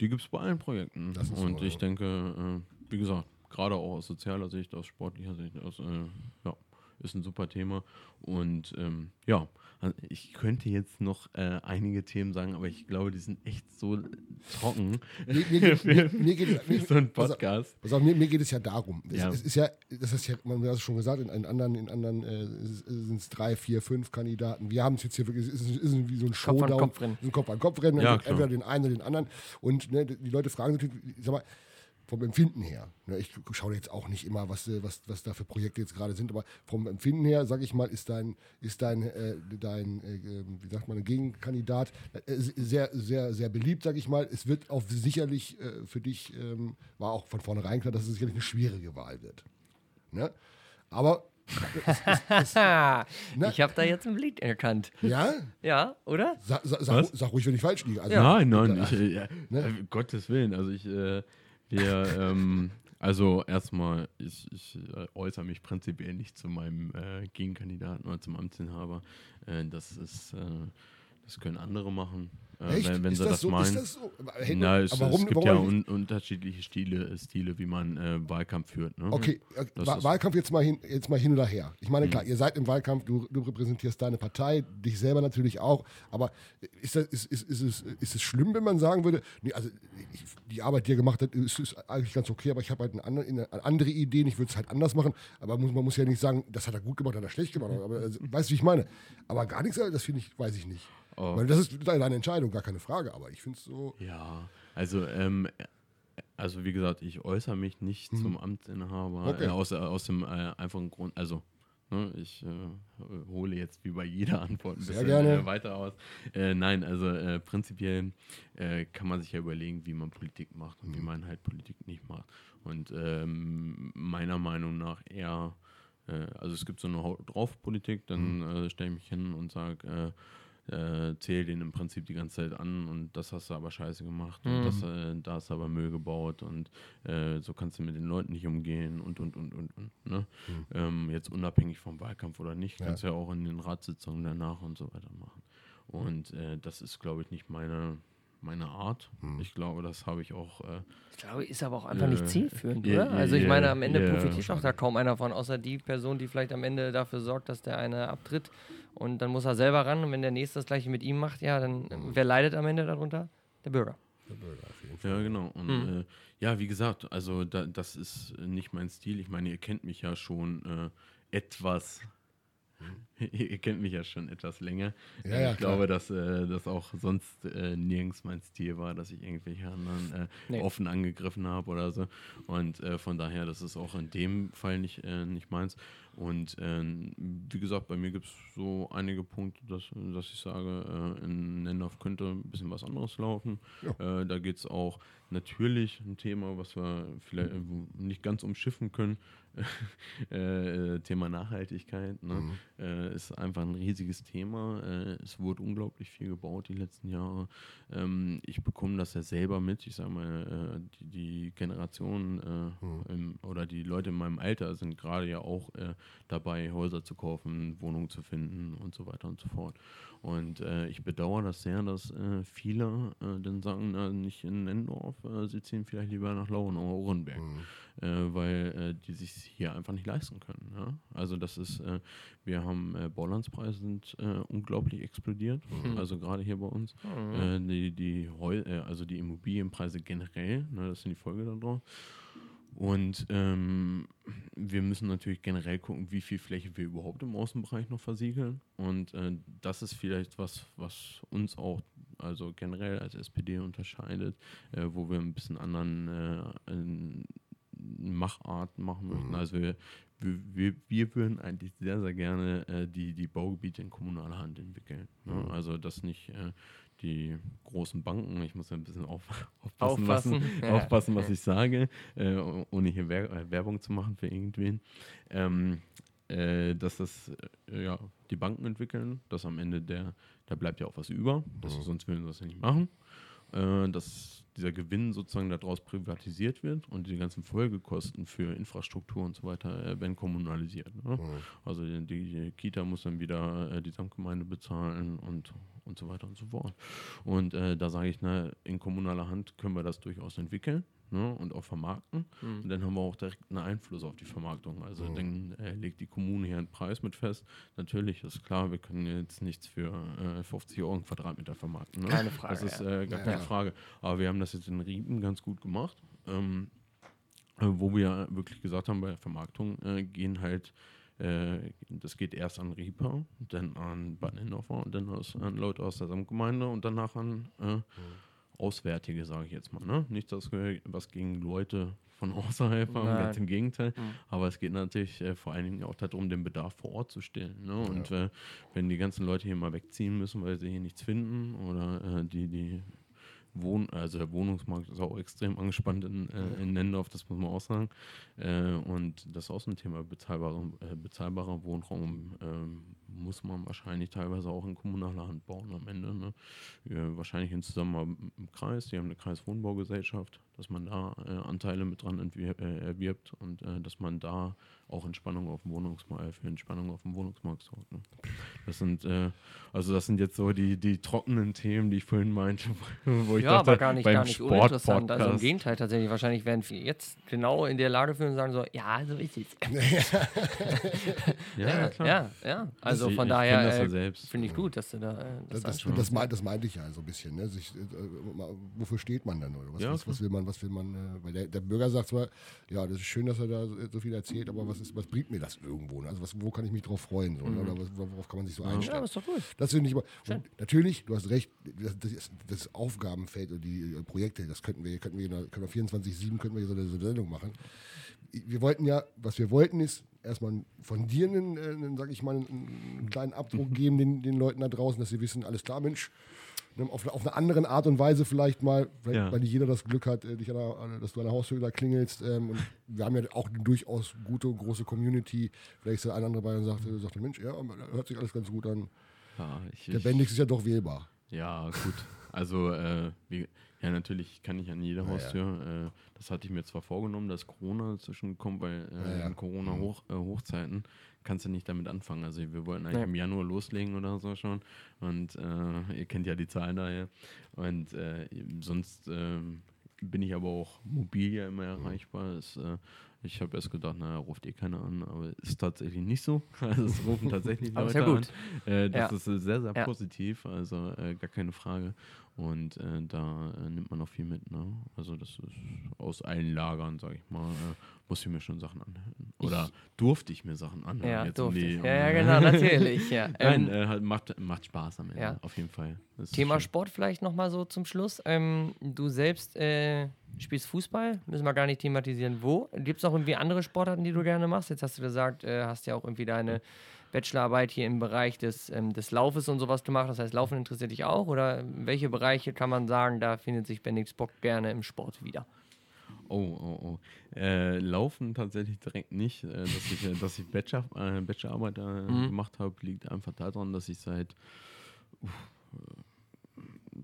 die gibt es bei allen Projekten. Und so, ich ja. denke, äh, wie gesagt, gerade auch aus sozialer Sicht, aus sportlicher Sicht, aus, äh, ja, ist ein super Thema. Und ähm, ja, also ich könnte jetzt noch äh, einige Themen sagen, aber ich glaube, die sind echt so trocken Mir, mir, geht- mir, mir geht für mir, so einen pass auf, Podcast. pass auf, mir, mir geht es ja darum. Es, Ja. es ist ja, das ist ja, man hat es schon gesagt, in, in anderen, in anderen äh, sind es drei, vier, fünf Kandidaten. Wir haben es jetzt hier wirklich, es ist, es ist wie so ein Kopf an Showdown. Kopf rennen. Ein Kopf an Kopf rennen, Ja, entweder den einen oder den anderen. Und ne, die Leute fragen natürlich, ich sag mal, vom Empfinden her, ne, ich schaue jetzt auch nicht immer, was, äh, was, was da für Projekte jetzt gerade sind, aber vom Empfinden her, sage ich mal, ist dein, ist dein, äh, dein äh, äh, wie sagt man, Gegenkandidat äh, sehr, sehr, sehr beliebt, sage ich mal. Es wird auch sicherlich äh, für dich, ähm, war auch von vornherein klar, dass es sicherlich eine schwierige Wahl wird. Ne? Aber, Ha, Na- ich habe da jetzt ein Lied erkannt. ja, Ja, oder? sag, sag, sag, sag ruhig, wenn ich falsch liege. Also, Nein, nein, Ja. ich, äh, ja, Ne? äh, Gottes Willen. Also ich, äh, wir, ähm, also erstmal, ich, ich äh, äußere mich prinzipiell nicht zu meinem äh, Gegenkandidaten oder zum Amtsinhaber. Äh, das ist, äh, das können andere machen. Äh, Echt? wenn, wenn ist sie das das so? meinen. Ist das so? Hey, Na, es, warum, es gibt warum ja un unterschiedliche Stile, Stile, wie man äh, Wahlkampf führt. Ne? Okay, äh, Das Wahlkampf jetzt mal, hin, jetzt mal hin oder her. Ich meine, Mhm. klar, ihr seid im Wahlkampf, du, du repräsentierst deine Partei, dich selber natürlich auch. Aber ist, das, ist, ist, ist, es, ist es schlimm, wenn man sagen würde, nee, also ich, die Arbeit, die ihr gemacht habt, ist, ist eigentlich ganz okay, aber ich habe halt eine andere, eine andere Ideen, ich würde es halt anders machen. Aber muss, man muss ja nicht sagen, das hat er gut gemacht, hat er schlecht gemacht. Aber also, weißt du, wie ich meine? Aber gar nichts, das finde ich, weiß ich nicht. Oh. Weil das ist deine Entscheidung, gar keine Frage. Aber ich finde es so. Ja, also, ähm, also wie gesagt, ich äußere mich nicht zum Amtsinhaber. Okay. äh, aus, aus dem äh, einfachen Grund, also ne, ich äh, hole jetzt wie bei jeder Antwort ein Sehr bisschen gerne. Äh, weiter aus. Äh, nein, also äh, prinzipiell äh, kann man sich ja überlegen, wie man Politik macht und wie Mhm. man halt Politik nicht macht. Und ähm, meiner Meinung nach eher, äh, also es gibt so eine Haut drauf Politik, dann äh, stelle ich mich hin und sage, äh, äh, zähl den im Prinzip die ganze Zeit an und das hast du aber scheiße gemacht und das, äh, da hast du aber Müll gebaut und äh, so kannst du mit den Leuten nicht umgehen und und und und, und ne? ähm, jetzt unabhängig vom Wahlkampf oder nicht, Ja. kannst du ja auch in den Ratssitzungen danach und so weiter machen. Und äh, das ist, glaube ich, nicht meine, meine Art. Ich glaube, das habe ich auch äh, Ich glaube, ist aber auch einfach Äh, nicht zielführend, ja, oder? Also ich ja, meine, am Ende ja, profitiert doch da kaum einer von, außer die Person, die vielleicht am Ende dafür sorgt, dass der eine abtritt. Und dann muss er selber ran. Und wenn der Nächste das gleiche mit ihm macht, ja, dann äh, wer leidet am Ende darunter? Der Bürger. Ja, genau. Und Mhm. äh, ja, wie gesagt, also da, das ist nicht mein Stil. Ich meine, ihr kennt mich ja schon äh, etwas. ihr kennt mich ja schon etwas länger. Ja, Äh, ja, ich klar. glaube, dass äh, das auch sonst äh, nirgends mein Stil war, dass ich irgendwelche anderen äh, Nee. offen angegriffen habe oder so. Und äh, von daher, das ist auch in dem Fall nicht, äh, nicht meins. Und ähm, wie gesagt, bei mir gibt es so einige Punkte, dass, dass ich sage, äh, in Nendorf könnte ein bisschen was anderes laufen. Äh, da geht es auch natürlich ein Thema, was wir vielleicht äh, nicht ganz umschiffen können. äh, Thema Nachhaltigkeit ne? äh, ist einfach ein riesiges Thema. Äh, es wurde unglaublich viel gebaut die letzten Jahre. Ähm, ich bekomme das ja selber mit. Ich sage mal, äh, die, die Generation äh, im, oder die Leute in meinem Alter sind gerade ja auch äh, dabei, Häuser zu kaufen, Wohnungen zu finden und so weiter und so fort. Und äh, ich bedauere das sehr, dass äh, viele äh, dann sagen, na, nicht in Nendorf, äh, sie ziehen vielleicht lieber nach Lauenau-Ohrenberg, äh, weil äh, die sich hier einfach nicht leisten können. Ja? Also das ist, äh, wir haben äh, Baulandspreise sind äh, unglaublich explodiert, also gerade hier bei uns. Äh, die, die Heu äh, also die Immobilienpreise generell, ne, das sind die Folge daraus. Und ähm, wir müssen natürlich generell gucken, wie viel Fläche wir überhaupt im Außenbereich noch versiegeln. Und äh, das ist vielleicht was, was uns auch, also generell als SPD unterscheidet, äh, wo wir ein bisschen anderen äh, Macharten machen möchten. Also wir, wir, wir, würden eigentlich sehr, sehr gerne äh, die, die Baugebiete in kommunaler Hand entwickeln. Ne? Also dass nicht äh, die großen Banken, ich muss ein bisschen auf, aufpassen, Aufpassen. Was, Ja. aufpassen, was ich sage, äh, ohne hier äh, Werbung zu machen für irgendwen. Ähm, äh, dass das äh, ja, die Banken entwickeln, dass am Ende der, da bleibt ja auch was über, das, sonst würden sie das ja nicht machen, äh, dass dieser Gewinn sozusagen daraus privatisiert wird und die ganzen Folgekosten für Infrastruktur und so weiter äh, werden kommunalisiert. Ne? Also die, die Kita muss dann wieder äh, die Samtgemeinde bezahlen und, und so weiter und so fort. Und äh, da sage ich, na, in kommunaler Hand können wir das durchaus entwickeln ne, und auch vermarkten. Und dann haben wir auch direkt einen Einfluss auf die Vermarktung. Also dann äh, legt die Kommune hier einen Preis mit fest. Natürlich ist klar, wir können jetzt nichts für äh, 50 Euro Quadratmeter vermarkten. Ne? Keine Frage, Das ist äh, gar Ja, keine ja. Frage. Aber wir haben das jetzt in Riepen ganz gut gemacht. Ähm, äh, wo wir wirklich gesagt haben, bei der Vermarktung äh, gehen halt, äh, das geht erst an Rieper, dann an Bad Nennendorfer und dann aus, an Leute aus der Samtgemeinde und danach an äh, Auswärtige, sage ich jetzt mal. Ne? Nicht, dass wir was gegen Leute von außerhalb haben, Nein. ganz im Gegenteil. Aber es geht natürlich äh, vor allen Dingen auch darum, den Bedarf vor Ort zu stillen. Ne? Und äh, wenn die ganzen Leute hier mal wegziehen müssen, weil sie hier nichts finden oder äh, die, die Wohn also der Wohnungsmarkt ist auch extrem angespannt in, äh, in Nendorf, das muss man auch sagen. Äh, und das ist auch ein Thema, bezahlbarer, äh, bezahlbarer Wohnraum ähm, muss man wahrscheinlich teilweise auch in kommunaler Hand bauen am Ende. Ne? Wir, wahrscheinlich in Zusammenarbeit im Kreis, die haben eine Kreiswohnbaugesellschaft, dass man da äh, Anteile mit dran äh, erwirbt und äh, dass man da auch Entspannung auf dem Wohnungsmarkt, für Entspannung auf dem Wohnungsmarkt sorgt. Ne? Das sind, äh, also das sind jetzt so die, die trockenen Themen, die ich vorhin meinte, wo ich ja, dachte, aber gar nicht, beim gar nicht uninteressant. Also im Gegenteil tatsächlich. Wahrscheinlich werden viele jetzt genau in der Lage fühlen und sagen so, ja, so ist es. ja, Ja, klar. ja, ja. Also Ich- von ich daher äh, finde ich gut, dass du da äh, Das, das, das, das, meint, das meinte ich ja so ein bisschen. Ne? Sich, äh, mal, wofür steht man dann? Oder was, Ja, was, was will man? Was will man? Äh, weil der, der Bürger sagt zwar, ja, das ist schön, dass er da so- so viel erzählt, aber was, ist, was bringt mir das irgendwo? Ne? Also was, wo kann ich mich drauf freuen? So, ne? Oder was, worauf kann man sich so ja, einstellen? das ist doch gut. Das finde ich. Und natürlich, du hast recht, das, das, das Aufgabenfeld und die äh, Projekte, das könnten wir, könnten wir, können wir 24-7 könnten wir hier so eine, Sendung machen. Wir wollten ja, was wir wollten ist, erstmal von dir einen, äh, einen sag ich mal, einen, einen kleinen Abdruck geben den, den Leuten da draußen, dass sie wissen, alles klar, Mensch, auf, auf eine andere Art und Weise vielleicht mal, vielleicht, Ja. weil nicht jeder das Glück hat, äh, dich an der, dass du an der Haustür da klingelst. Ähm, und wir haben ja auch eine durchaus gute, große Community. Vielleicht ist der eine andere bei und sagt, äh, sagt Mensch, ja, hört sich alles ganz gut an. Ja, ich, Der Bendix ist ja doch wählbar. Ja, gut. Also, äh, wie, ja, natürlich kann ich an jede Haustür. Äh, das hatte ich mir zwar vorgenommen, dass Corona dazwischen kommt, weil äh, Ja, ja. in Corona-Hochzeiten kannst du nicht damit anfangen. Also, wir wollten eigentlich im Januar loslegen oder so schon. Und äh, ihr kennt ja die Zahlen daher. Und äh, sonst ähm, bin ich aber auch mobil ja immer erreichbar. Es, äh, ich habe erst gedacht, naja, ruft eh keiner an, aber ist tatsächlich nicht so. Also es rufen tatsächlich Leute ja gut. an. Äh, das Ja. ist äh, sehr, sehr Ja. positiv, also äh, gar keine Frage. Und äh, da äh, nimmt man auch viel mit. Ne? Also das ist aus allen Lagern, sage ich mal, äh, muss ich mir schon Sachen anhören. Oder durfte ich mir Sachen anhören. Ja, jetzt um durfte die- ich. um- Ja, ja, genau, natürlich. Ja. Nein, Ähm, äh, halt macht, macht Spaß am Ende, auf jeden Fall. Das Thema. Sport vielleicht nochmal so zum Schluss. Ähm, du selbst spielst Fußball, müssen wir gar nicht thematisieren, wo. Gibt es noch irgendwie andere Sportarten, die du gerne machst? Jetzt hast du gesagt, äh, hast ja auch irgendwie deine Bachelorarbeit hier im Bereich des, ähm, des Laufes und sowas gemacht. Das heißt, Laufen interessiert dich auch? Oder welche Bereiche kann man sagen, da findet sich Bendix Bock gerne im Sport wieder? Oh, oh, oh. Äh, laufen tatsächlich direkt nicht. Äh, dass ich, äh, dass ich Bachelor, äh, Bachelorarbeit äh, Mhm. gemacht habe, liegt einfach daran, dass ich seit. Uff,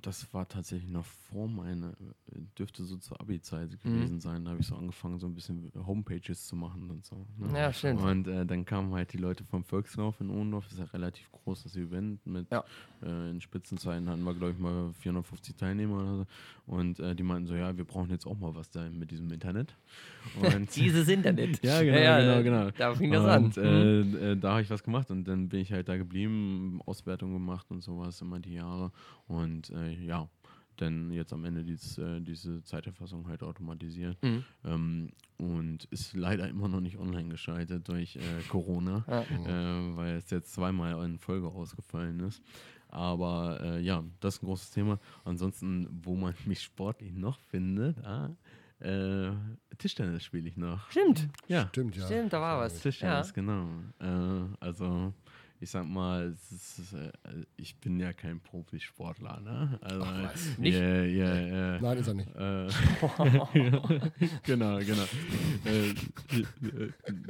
das war tatsächlich noch vor meiner, äh, dürfte so zur Abi-Zeit Mhm. gewesen sein. Da habe ich so angefangen, so ein bisschen Homepages zu machen und so. Ne? Ja, stimmt. Und äh, dann kamen halt die Leute vom Volkslauf in Ohlendorf, das ist ja relativ großes Event mit Ja. äh, in Spitzenzeiten hatten wir, glaube ich, mal 450 Teilnehmer oder so. Und äh, die meinten so, ja, wir brauchen jetzt auch mal was da mit diesem Internet. Dieses Internet. ja, genau, genau, äh, genau. Da fing das an. und, äh, äh, da habe ich was gemacht und dann bin ich halt da geblieben, Auswertung gemacht und sowas immer die Jahre. Und äh, ja, dann jetzt am Ende dies, äh, diese Zeiterfassung halt automatisiert. Mhm. Ähm, und ist leider immer noch nicht online geschaltet durch äh, Corona, Ja. äh, weil es jetzt zweimal in Folge ausgefallen ist. Aber äh, ja, das ist ein großes Thema. Ansonsten, wo man mich sportlich noch findet, ah, äh, Tischtennis spiele ich noch. Stimmt, Ja, Stimmt, ja. stimmt, da war was. Tischtennis, Ja. genau. Äh, also, ich sag mal, es ist, äh, ich bin ja kein Profisportler, ne? Also, was? Nicht? Ja, ja, ja. Nein, ist er nicht. Äh, genau, genau. Äh,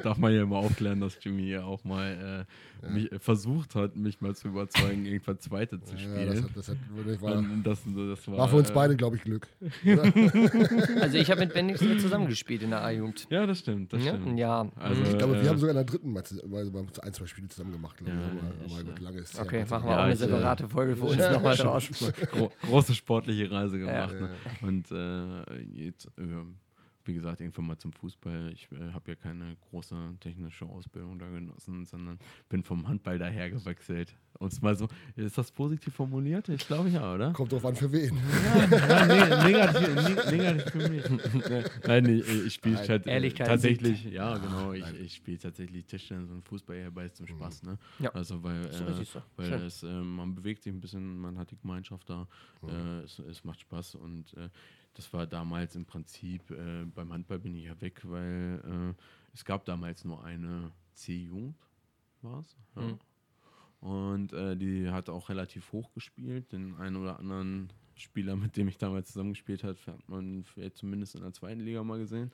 darf man ja mal aufklären, dass Jimmy ja auch mal äh, mich, äh, versucht hat, mich mal zu überzeugen, irgendwann Zweite zu Ja, spielen. das, hat, das, hat, war, Und das, das war, war für uns beide, glaube ich, Glück. Also ich habe mit Bendix ja zusammengespielt in der A-Jugend. Ja, das stimmt, das Ja, stimmt. ja. Also, Ich glaube, äh, wir haben sogar in der dritten mal, mal ein, zwei Spiele zusammen gemacht. glaube ich. Aber, aber gut, lange ist Okay, machen wir auch eine separate Folge für uns nochmal draus. gro große sportliche Reise gemacht. Ja, ne? Und äh, jetzt, äh, wie gesagt, irgendwann mal zum Fußball. Ich äh, habe ja keine große technische Ausbildung da genossen, sondern bin vom Handball daher gewechselt. Und mal so, ist das positiv formuliert? Ich glaube ja, oder? Kommt drauf an, für wen. Ja, ne, negativ, ne, negativ für mich. Nein, ich, ich spiele Nein, halt, äh, Ehrlichkeit tatsächlich, ja genau, ich, nein. ich spiele tatsächlich Tischtennis und Fußball eher zum Spaß, ne? Ja. Also weil, So äh, weil es, äh, man bewegt sich ein bisschen, man hat die Gemeinschaft da, äh, es, es macht Spaß und äh, das war damals im Prinzip, äh, beim Handball bin ich ja weg, weil äh, es gab damals nur eine C-Jugend, war es? Ja. Mhm. Und äh, die hat auch relativ hoch gespielt. Den einen oder anderen Spieler, mit dem ich damals zusammengespielt habe, hat man vielleicht zumindest in der zweiten Liga mal gesehen.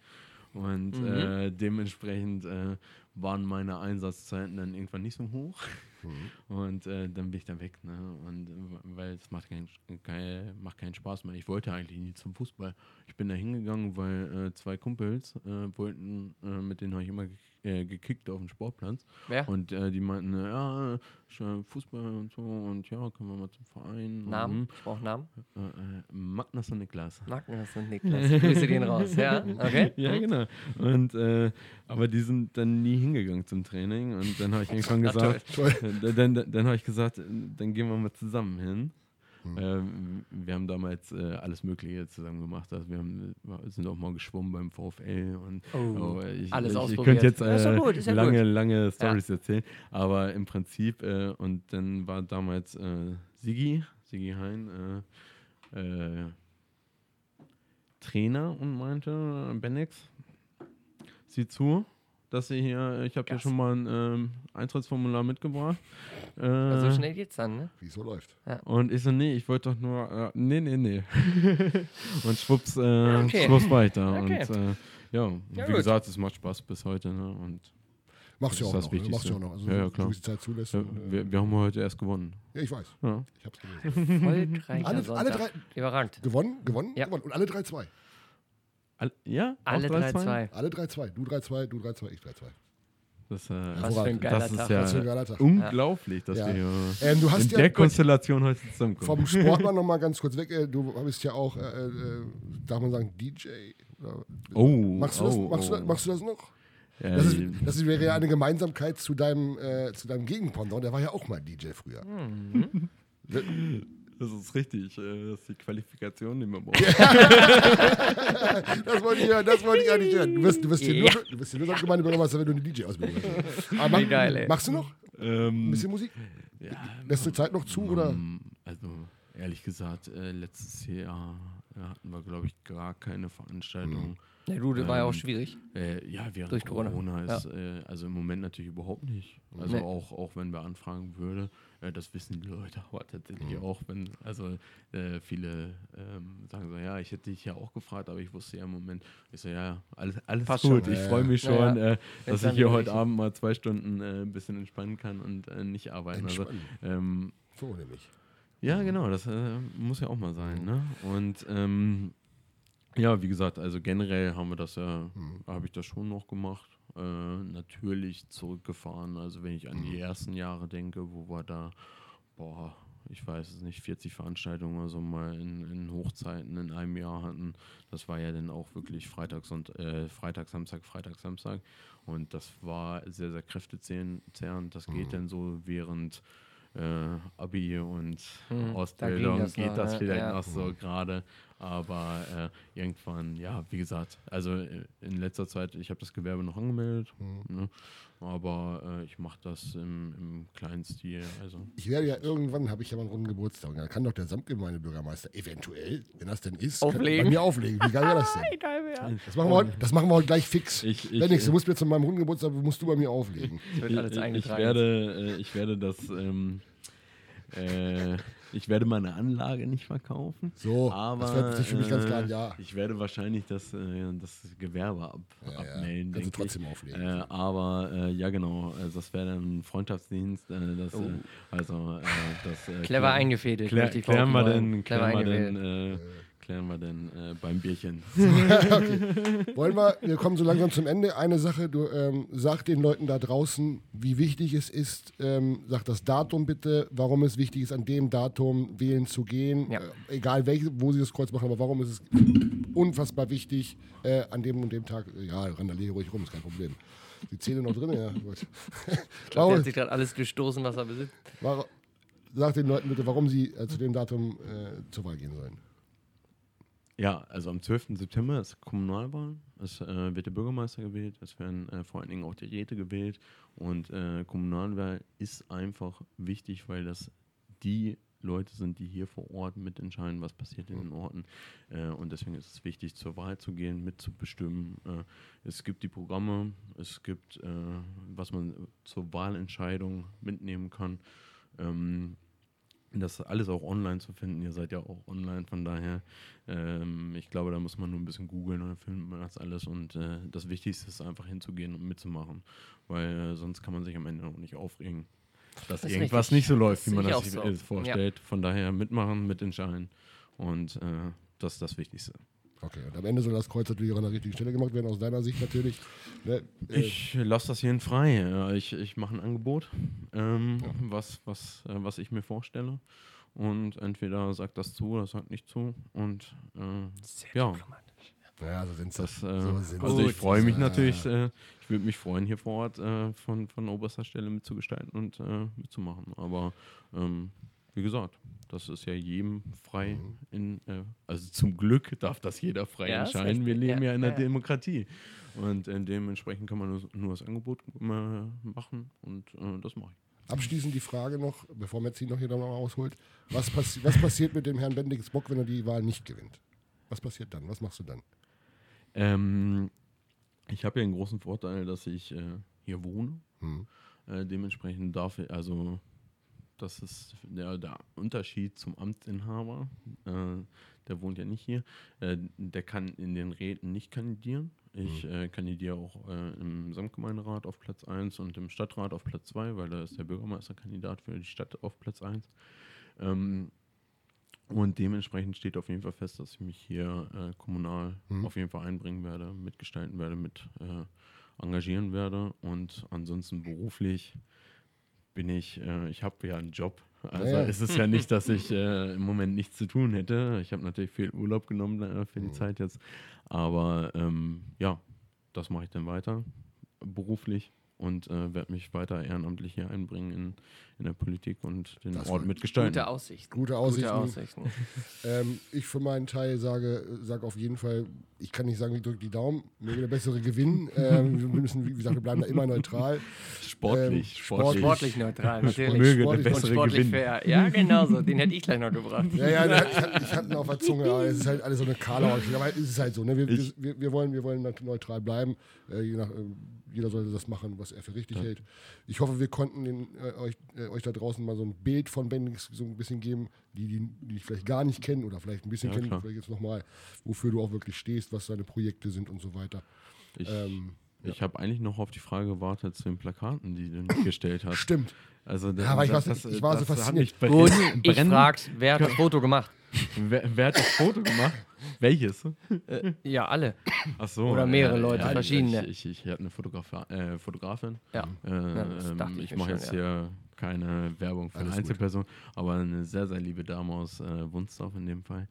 Und Mhm. äh, dementsprechend äh, waren meine Einsatzzeiten dann irgendwann nicht so hoch. Und äh, dann bin ich da weg. Ne? Und äh, weil es macht, kein, kein, macht keinen Spaß mehr. Ich wollte eigentlich nie zum Fußball. Ich bin da hingegangen, weil äh, zwei Kumpels äh, wollten, mit denen habe ich immer ge äh, gekickt auf dem Sportplatz. Wer? Und äh, die meinten, äh, ja, äh, Fußball und so und ja, können wir mal zum Verein. Namen? Und, Ich brauche Namen. äh, äh, Magnus und Niklas. Magnus und Niklas. Grüße gehen raus. Ja, okay. Ja, genau. Und äh, aber die sind dann nie hingegangen zum Training und dann habe ich irgendwann gesagt, Toll. äh, dann, dann, dann habe ich gesagt, äh, dann gehen wir mal zusammen hin. Hm. Ähm, wir haben damals äh, alles Mögliche zusammen gemacht. Also wir haben, sind auch mal geschwommen beim VfL und Oh, ich, alles ich, ich könnte jetzt Ja, ist ja äh, gut, ist ja lange, gut. lange Stories erzählen. Aber im Prinzip, äh, und dann war damals äh, Sigi, Sigi Hein, äh, äh, Trainer und meinte, Benex, sieh zu, dass sie hier, ich habe hier Gas. schon mal ein ähm, Eintrittsformular mitgebracht. Äh, Also schnell geht's dann, ne? Wie es so läuft. und ich so, nee, ich wollte doch nur, äh, nee, nee, nee. und schwupps, äh, Okay. schwupps war ich da. Okay. Und äh, ja, Ja, wie gut. gesagt, es macht Spaß bis heute. Ne? Und Machst du ja auch noch. Ne? Machst du ja auch noch. Also, Ja, ja, so klar. wie es die Zeit zulässt. ja, und, äh, wir, wir haben heute erst gewonnen. ja, ich weiß. Ja. Ich hab's gelesen. Erfolgreicher Alle, alle drei Überragend. gewonnen, gewonnen, Ja. gewonnen. Und alle 3-2. All, ja? Alle 3-2? 3-2. Alle 3-2. Du 3-2, du 3-2, ich 3-2. Das, äh, Was für ein geiler das ist Tag. ja Was für ein geiler Tag. unglaublich, dass Ja. wir hier Ähm, du hast in ja der Konstellation heute zusammenkommen. vom Sportmann nochmal ganz kurz weg. Äh, Du bist ja auch, äh, äh, darf man sagen, DJ? Oh, Machst du, das, oh, machst, du, oh. das- machst du das noch? Ja, Das, ist, das wäre ja eine Gemeinsamkeit zu deinem, äh, zu deinem Gegenpendant. Der war ja auch mal DJ früher. Mhm. Das ist richtig. äh, Das ist die Qualifikation, die man braucht. Das wollte ich hören, das wollte ich eigentlich hören. Du wirst, du wirst hier Ja. nur, du wirst hier nur Gemeindebürgermeister, wenn du eine DJ-Ausbildung hast. Aber mach, Wie geil, ey. Machst du noch ein Ähm, bisschen Musik? ja, Lässt du Zeit noch zu? Oder? Ähm, Also, ehrlich gesagt, äh, letztes Jahr äh, hatten wir, glaube ich, gar keine Veranstaltung. Ja, du, das war ja auch Ähm, schwierig. Äh, ja, während Durch Corona. Corona, ist, äh, also im Moment natürlich überhaupt nicht. Also Nee. auch, auch wenn wir anfragen würde, äh, das wissen die Leute aber tatsächlich auch, wenn, also äh, viele ähm, sagen so, ja, ich hätte dich ja auch gefragt, aber ich wusste ja im Moment, ich so, ja, alles, alles Passt gut, schon. ich Ja, freue ja. mich Ja, schon, ja. Äh, dass ich hier heute Abend mal zwei Stunden äh, ein bisschen entspannen kann und äh, nicht arbeiten. Also, Entspannen. ähm, So nämlich. Ja, genau, das äh, muss ja auch mal sein. Ne? Und ähm, ja, wie gesagt, also generell haben wir das ja, habe ich das schon noch gemacht. Äh, natürlich zurückgefahren. Also wenn ich an die ersten Jahre denke, wo wir da, boah, ich weiß es nicht, 40 Veranstaltungen oder so mal in, in Hochzeiten in einem Jahr hatten. Das war ja dann auch wirklich Freitag, und äh, Freitag, Samstag, Freitag, Samstag. Und das war sehr, sehr kräftezehrend. Das geht dann so während äh, Abi und Mhm, da Ausbildung ging das geht das ne? vielleicht Ja. noch so gerade. Aber äh, irgendwann, ja, wie gesagt, also äh, in letzter Zeit, ich habe das Gewerbe noch angemeldet, ne? aber äh, ich mache das im, im kleinen Stil. Also Ich werde ja irgendwann, habe ich ja mal einen runden Geburtstag. Da kann doch der Samtgemeindebürgermeister eventuell, wenn das denn ist, Auflegen. bei mir auflegen. Wie geil wäre das denn? Egal wer. Das machen wir heute, das machen wir heute gleich fix. Ich- ich- Wenn du musst mir zu meinem runden Geburtstag, musst du bei mir auflegen. Ich, ich, werde, äh, ich werde das, ähm, äh, ich werde meine Anlage nicht verkaufen. So, aber das wird sich für mich ganz klar ein äh, Ja. Ich werde wahrscheinlich das, äh, das Gewerbe ab, Ja, ja. abmelden. Kannst du trotzdem ich. auflegen. Äh, aber äh, ja, genau, also das wäre dann ein Freundschaftsdienst. Äh, das, Oh. äh, also, äh, das, äh, Clever eingefädelt. Klär, möchte ich klären wir denn, Clever klären wir denn, äh, klären wir denn äh, beim Bierchen. Wollen wir, wir kommen so langsam zum Ende. Eine Sache, du ähm, sag den Leuten da draußen, wie wichtig es ist, ähm, sag das Datum bitte, warum es wichtig ist, an dem Datum wählen zu gehen. Ja. Äh, egal welche, wo sie das Kreuz machen, aber warum ist es unfassbar wichtig, äh, an dem und dem Tag, äh, ja, randaliere ruhig rum, ist kein Problem. Die Zähne noch drin, ja. Gut. Der warum, hat sich gerade alles gestoßen, was er besitzt. warum, sag den Leuten bitte, warum sie äh, zu dem Datum äh, zur Wahl gehen sollen. Ja, also am 12. September ist Kommunalwahl. Es äh, wird der Bürgermeister gewählt. Es werden äh, vor allen Dingen auch die Räte gewählt. Und äh, Kommunalwahl ist einfach wichtig, weil das die Leute sind, die hier vor Ort mitentscheiden, was passiert in den Orten. Äh, und deswegen ist es wichtig, zur Wahl zu gehen, mitzubestimmen. Äh, es gibt die Programme, es gibt, äh, was man zur Wahlentscheidung mitnehmen kann. Ähm, das alles auch online zu finden. Ihr seid ja auch online, von daher, ähm, ich glaube, da muss man nur ein bisschen googeln und dann findet man das alles. Und äh, das Wichtigste ist einfach hinzugehen und mitzumachen, weil äh, sonst kann man sich am Ende auch nicht aufregen, dass Das ist irgendwas richtig. nicht so läuft, Das wie man das sich so. äh, vorstellt. Von daher mitmachen, mitentscheiden und äh, das ist das Wichtigste. Okay, und am Ende soll das Kreuz natürlich auch an der richtigen Stelle gemacht werden, aus deiner Sicht natürlich. Ne? Äh, Ich lasse das jeden frei. Ja, Ich, ich mache ein Angebot, ähm, was, was, äh, was ich mir vorstelle. Und entweder sagt das zu oder sagt nicht zu. Und äh, Sehr Ja. diplomatisch. ja, so sind das, äh, so also ich freue mich Ja. natürlich, äh, ich würde mich freuen, hier vor Ort äh, von, von oberster Stelle mitzugestalten und äh, mitzumachen. Aber ähm, wie gesagt, das ist ja jedem frei Mhm. in, äh, also zum Glück darf das jeder frei Ja, entscheiden. Wir leben Ja, ja, in einer ja. Demokratie. Und äh, dementsprechend kann man nur, nur das Angebot äh, machen und äh, das mache ich. Abschließend die Frage noch, bevor Metzi noch hier noch mal ausholt. Was, passi was passiert mit dem Herrn Bendix Bock, wenn er die Wahl nicht gewinnt? Was passiert dann? Was machst du dann? Ähm, ich habe ja einen großen Vorteil, dass ich äh, hier wohne. Hm. Äh, dementsprechend darf ich, also das ist der, der Unterschied zum Amtsinhaber. Äh, der wohnt ja nicht hier. Äh, der kann in den Räten nicht kandidieren. Ich äh, kandidiere auch äh, im Samtgemeinderat auf Platz 1 und im Stadtrat auf Platz 2, weil da ist der Bürgermeisterkandidat für die Stadt auf Platz 1. Ähm, und dementsprechend steht auf jeden Fall fest, dass ich mich hier äh, kommunal Mhm. auf jeden Fall einbringen werde, mitgestalten werde, mit äh, engagieren werde. Und ansonsten beruflich bin ich, äh, ich habe ja einen Job. Also Ja, ja. ist es ja nicht, dass ich äh, im Moment nichts zu tun hätte. Ich habe natürlich viel Urlaub genommen äh, für die Mhm. Zeit jetzt. Aber ähm, ja, das mache ich dann weiter beruflich und äh, werde mich weiter ehrenamtlich hier einbringen in, in der Politik und den Das Ort mitgestalten. Gute Aussichten. Gute Aussichten. Gute Aussichten. Ähm, ich für meinen Teil sage, sage auf jeden Fall, ich kann nicht sagen, ich drücke die Daumen, möge der bessere gewinnen. Ähm, wir müssen, wie gesagt, wir bleiben da immer neutral. Sportlich, Ähm, sportlich. Sportlich neutral, natürlich. Möge der Sportlich und Und bessere sportlich gewinnen. fair. Ja, genau so. Den hätte ich gleich noch gebracht. Ja, ja, ich hatte, ich hatte ihn auf der Zunge, aber es ist halt alles so eine Karlauer. Aber es ist halt so, ne? wir, wir, wir, wollen, wir wollen neutral bleiben. Äh, je nach, äh, jeder sollte das machen, was er für richtig hält. Ich hoffe, wir konnten den, äh, euch, äh, euch da draußen mal so ein Bild von Bendix so ein bisschen geben, die, die, die vielleicht gar nicht kennen oder vielleicht ein bisschen Ja, kennen, klar. vielleicht jetzt nochmal, wofür du auch wirklich stehst, was deine Projekte sind und so weiter. Ich, Ähm, ich habe eigentlich noch auf die Frage gewartet zu den Plakaten, die du nicht gestellt hast. Stimmt. Also Ja, aber ich war- ich war so das hat fasziniert. mich Gut, ich frag's, wer hat das Foto gemacht? Wer, wer hat das Foto gemacht? Welches? Ja, alle. Ach so. Oder mehrere äh, Leute, ja, verschiedene. Ich, ich, ich hatte eine Fotografa äh, Fotografin. Ja. Äh, das ähm, ich mache jetzt ja. hier keine Werbung für Alles. Einzelpersonen, aber eine sehr, sehr liebe Dame aus äh, Wunsdorf in dem Fall.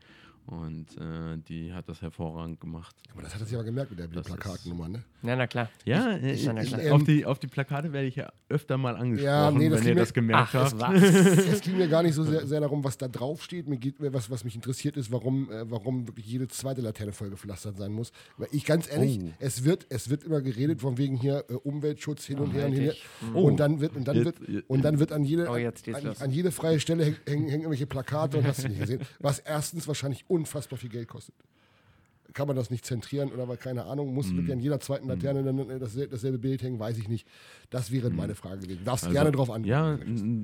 Und äh, die hat das hervorragend gemacht. Aber das hat er sich aber gemerkt mit der Das Plakatnummer, ne? Na, na klar. Ja, äh, ist ja na ich- klar. auf, die, auf die Plakate werde ich ja öfter mal angesprochen, Ja, nee, das wenn ihr mir- das gemerkt Ach, habt. es ging mir gar nicht so sehr, sehr darum, was da drauf steht. Mir geht, was, was mich interessiert ist, warum, äh, warum wirklich jede zweite Laterne vollgepflastert sein muss. Weil ich ganz ehrlich, Oh. es, wird, es wird immer geredet von wegen hier äh, Umweltschutz hin und her und hin. richtig. Und dann wird, und dann Jetzt- wird, und dann wird an jede, Oh, an, an jede freie Stelle hängen, hängen, hängen irgendwelche Plakate und hast du nicht gesehen. Was erstens wahrscheinlich unfassbar viel Geld kostet. Kann man das nicht zentrieren oder weil, keine Ahnung, muss wirklich an jeder zweiten Laterne dann äh, dasselbe, dasselbe Bild hängen, weiß ich nicht. Das wäre meine Frage gewesen. Darfst Also, gerne drauf antworten.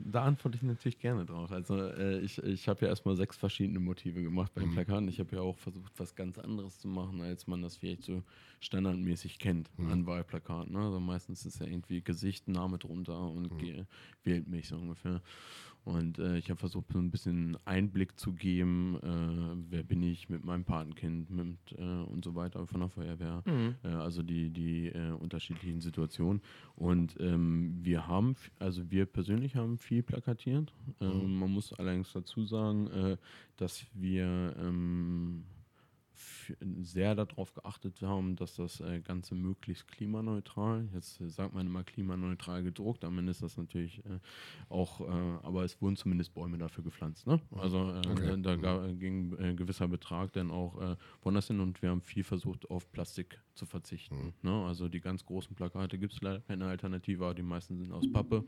Ja, da antworte ich natürlich gerne drauf. Also äh, ich, ich habe ja erstmal sechs verschiedene Motive gemacht bei den Mhm. Plakaten. Ich habe ja auch versucht, was ganz anderes zu machen, als man das vielleicht so standardmäßig kennt Mhm. an Wahlplakaten. Ne? Also meistens ist ja irgendwie Gesicht, Name drunter und Mhm. wählt mich so ungefähr. Und äh, ich habe versucht, so ein bisschen Einblick zu geben, äh, wer bin ich mit meinem Patenkind mit, äh, und so weiter von der Feuerwehr. Mhm. Äh, also die, die äh, unterschiedlichen Situationen. Und ähm, wir haben, also wir persönlich haben viel plakatiert. Ähm, man muss allerdings dazu sagen, äh, dass wir ähm, sehr darauf geachtet haben, dass das äh, Ganze möglichst klimaneutral, jetzt äh, sagt man immer klimaneutral gedruckt, am Ende ist das natürlich äh, auch, aber es wurden zumindest Bäume dafür gepflanzt. Ne? Also Okay. da, da ga- ging ein gewisser Betrag dann auch woanders hin und wir haben viel versucht, auf Plastik zu verzichten. Ne? Also die ganz großen Plakate gibt es leider keine Alternative, aber die meisten sind aus Pappe.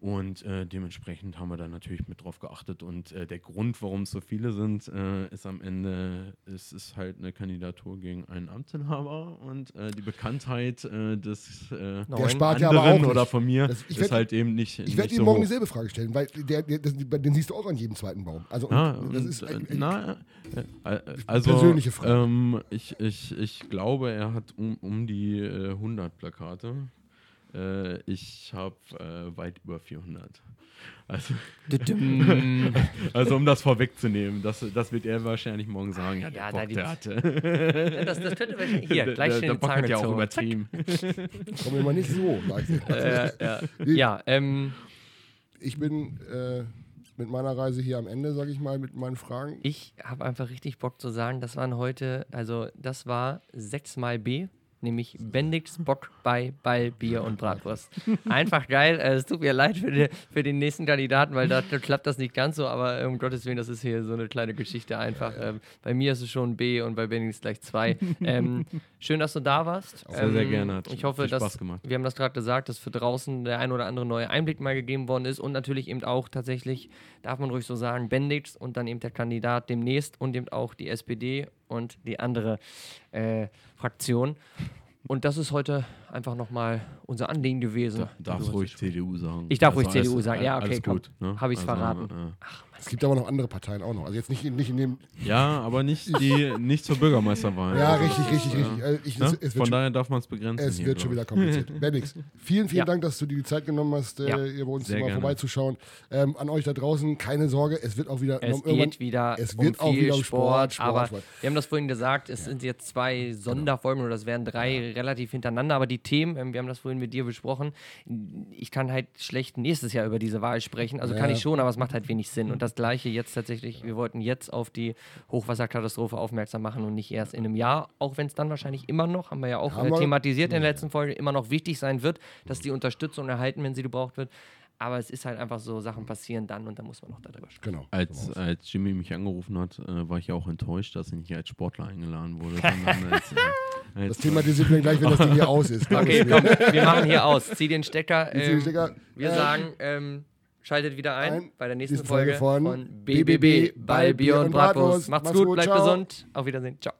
Und äh, dementsprechend haben wir da natürlich mit drauf geachtet. Und äh, der Grund, warum es so viele sind, äh, ist am Ende, es ist halt eine Kandidatur gegen einen Amtsinhaber und äh, die Bekanntheit äh, des äh, Der spart ja aber anderen oder von mir Das- ich ist werd- halt eben nicht, Ich werde so Ihnen morgen hoch. dieselbe Frage stellen, weil der, der, das, den siehst du auch an jedem zweiten Baum. Also und Ja, das ist äh, ein, ein, na, also, persönliche Frage. Ähm, ich, ich, ich glaube, er hat um, um die äh, 100 Plakate. Äh, ich habe äh, weit über 400. Also, also um das vorwegzunehmen, das, das wird er wahrscheinlich morgen sagen. Ja, der Ja, Bock, da die- der hatte. Ja, das, das könnte wahrscheinlich. Hier, der, gleich der, schnell der Bock Zange hat ja auch übertrieben. komm mir mal nicht so. ich. Äh, ja, ja ähm, Ich bin äh, mit meiner Reise hier am Ende, sage ich mal, mit meinen Fragen. ich habe einfach richtig Bock zu sagen, das waren heute, also das war 6 mal B, nämlich Bendix Bock bei Ball, Bier und Bratwurst. Einfach geil. Äh, es tut mir leid für, die, für den nächsten Kandidaten, weil da klappt das nicht ganz so, aber um Gottes Willen, das ist hier so eine kleine Geschichte einfach. Ähm, bei mir ist es schon B und bei Bendix gleich 2. Ähm, schön, dass du da warst. Sehr, sehr gerne. Hat Ich hoffe, dass wir haben das gerade gesagt, dass für draußen der ein oder andere neue Einblick mal gegeben worden ist und natürlich eben auch tatsächlich, darf man ruhig so sagen, Bendix und dann eben der Kandidat demnächst und eben auch die SPD und die andere äh, Fraktion. Und das ist heute einfach nochmal unser Anliegen gewesen. Da, darfst Du- ruhig CDU sagen. Ich darf ruhig alles- CDU sagen. Ja, okay, alles komm. gut. Ne? Hab ich's verraten. Äh, Es gibt aber noch andere Parteien auch noch. Also jetzt nicht, in- nicht in dem. ja, aber nicht, die, nicht zur Bürgermeisterwahl. Ja, Das richtig, richtig, äh, richtig. Also ich, Ne? es, es Von schon, daher darf man es begrenzen. es hier, wird schon wieder kompliziert. Bendix, vielen, vielen Ja. Dank, dass du dir die Zeit genommen hast, Ja. äh, hier bei uns mal vorbeizuschauen. Ähm, an euch da draußen, keine Sorge, es wird auch wieder Es geht wieder es um wird auch viel wieder um Sport, Sport, Sport, aber Sport. wir haben das vorhin gesagt, es sind jetzt zwei Sonderfolgen oder es wären drei relativ hintereinander, aber die Themen, ähm, wir haben das vorhin mit dir besprochen, ich kann halt schlecht nächstes Jahr über diese Wahl sprechen, also kann Ja. ich schon, aber es macht halt wenig Sinn. Und das gleiche jetzt tatsächlich, wir wollten jetzt auf die Hochwasserkatastrophe aufmerksam machen und nicht erst in einem Jahr, auch wenn es dann wahrscheinlich immer noch, haben wir ja auch Haben äh, wir- thematisiert in der letzten Folge, immer noch wichtig sein wird, dass die Unterstützung erhalten, wenn sie gebraucht wird, aber es ist halt einfach so, Sachen passieren dann und dann muss man noch darüber sprechen. Genau. Als, als Jimmy mich angerufen hat, äh, war ich ja auch enttäuscht, dass ich nicht als Sportler eingeladen wurde. sondern als, äh, als, Das thematisieren wir gleich, wenn das Ding hier aus ist. Okay, komm, wir machen hier aus. Zieh den Stecker. Zieh den Ähm, Stecker. Wir Ähm, sagen, ähm, schaltet wieder ein, ein. bei der nächsten Folge Folge von von BBB, Ball, Bier und Bratwurst. Macht's gut, bleibt ciao. gesund. Auf Wiedersehen. Ciao.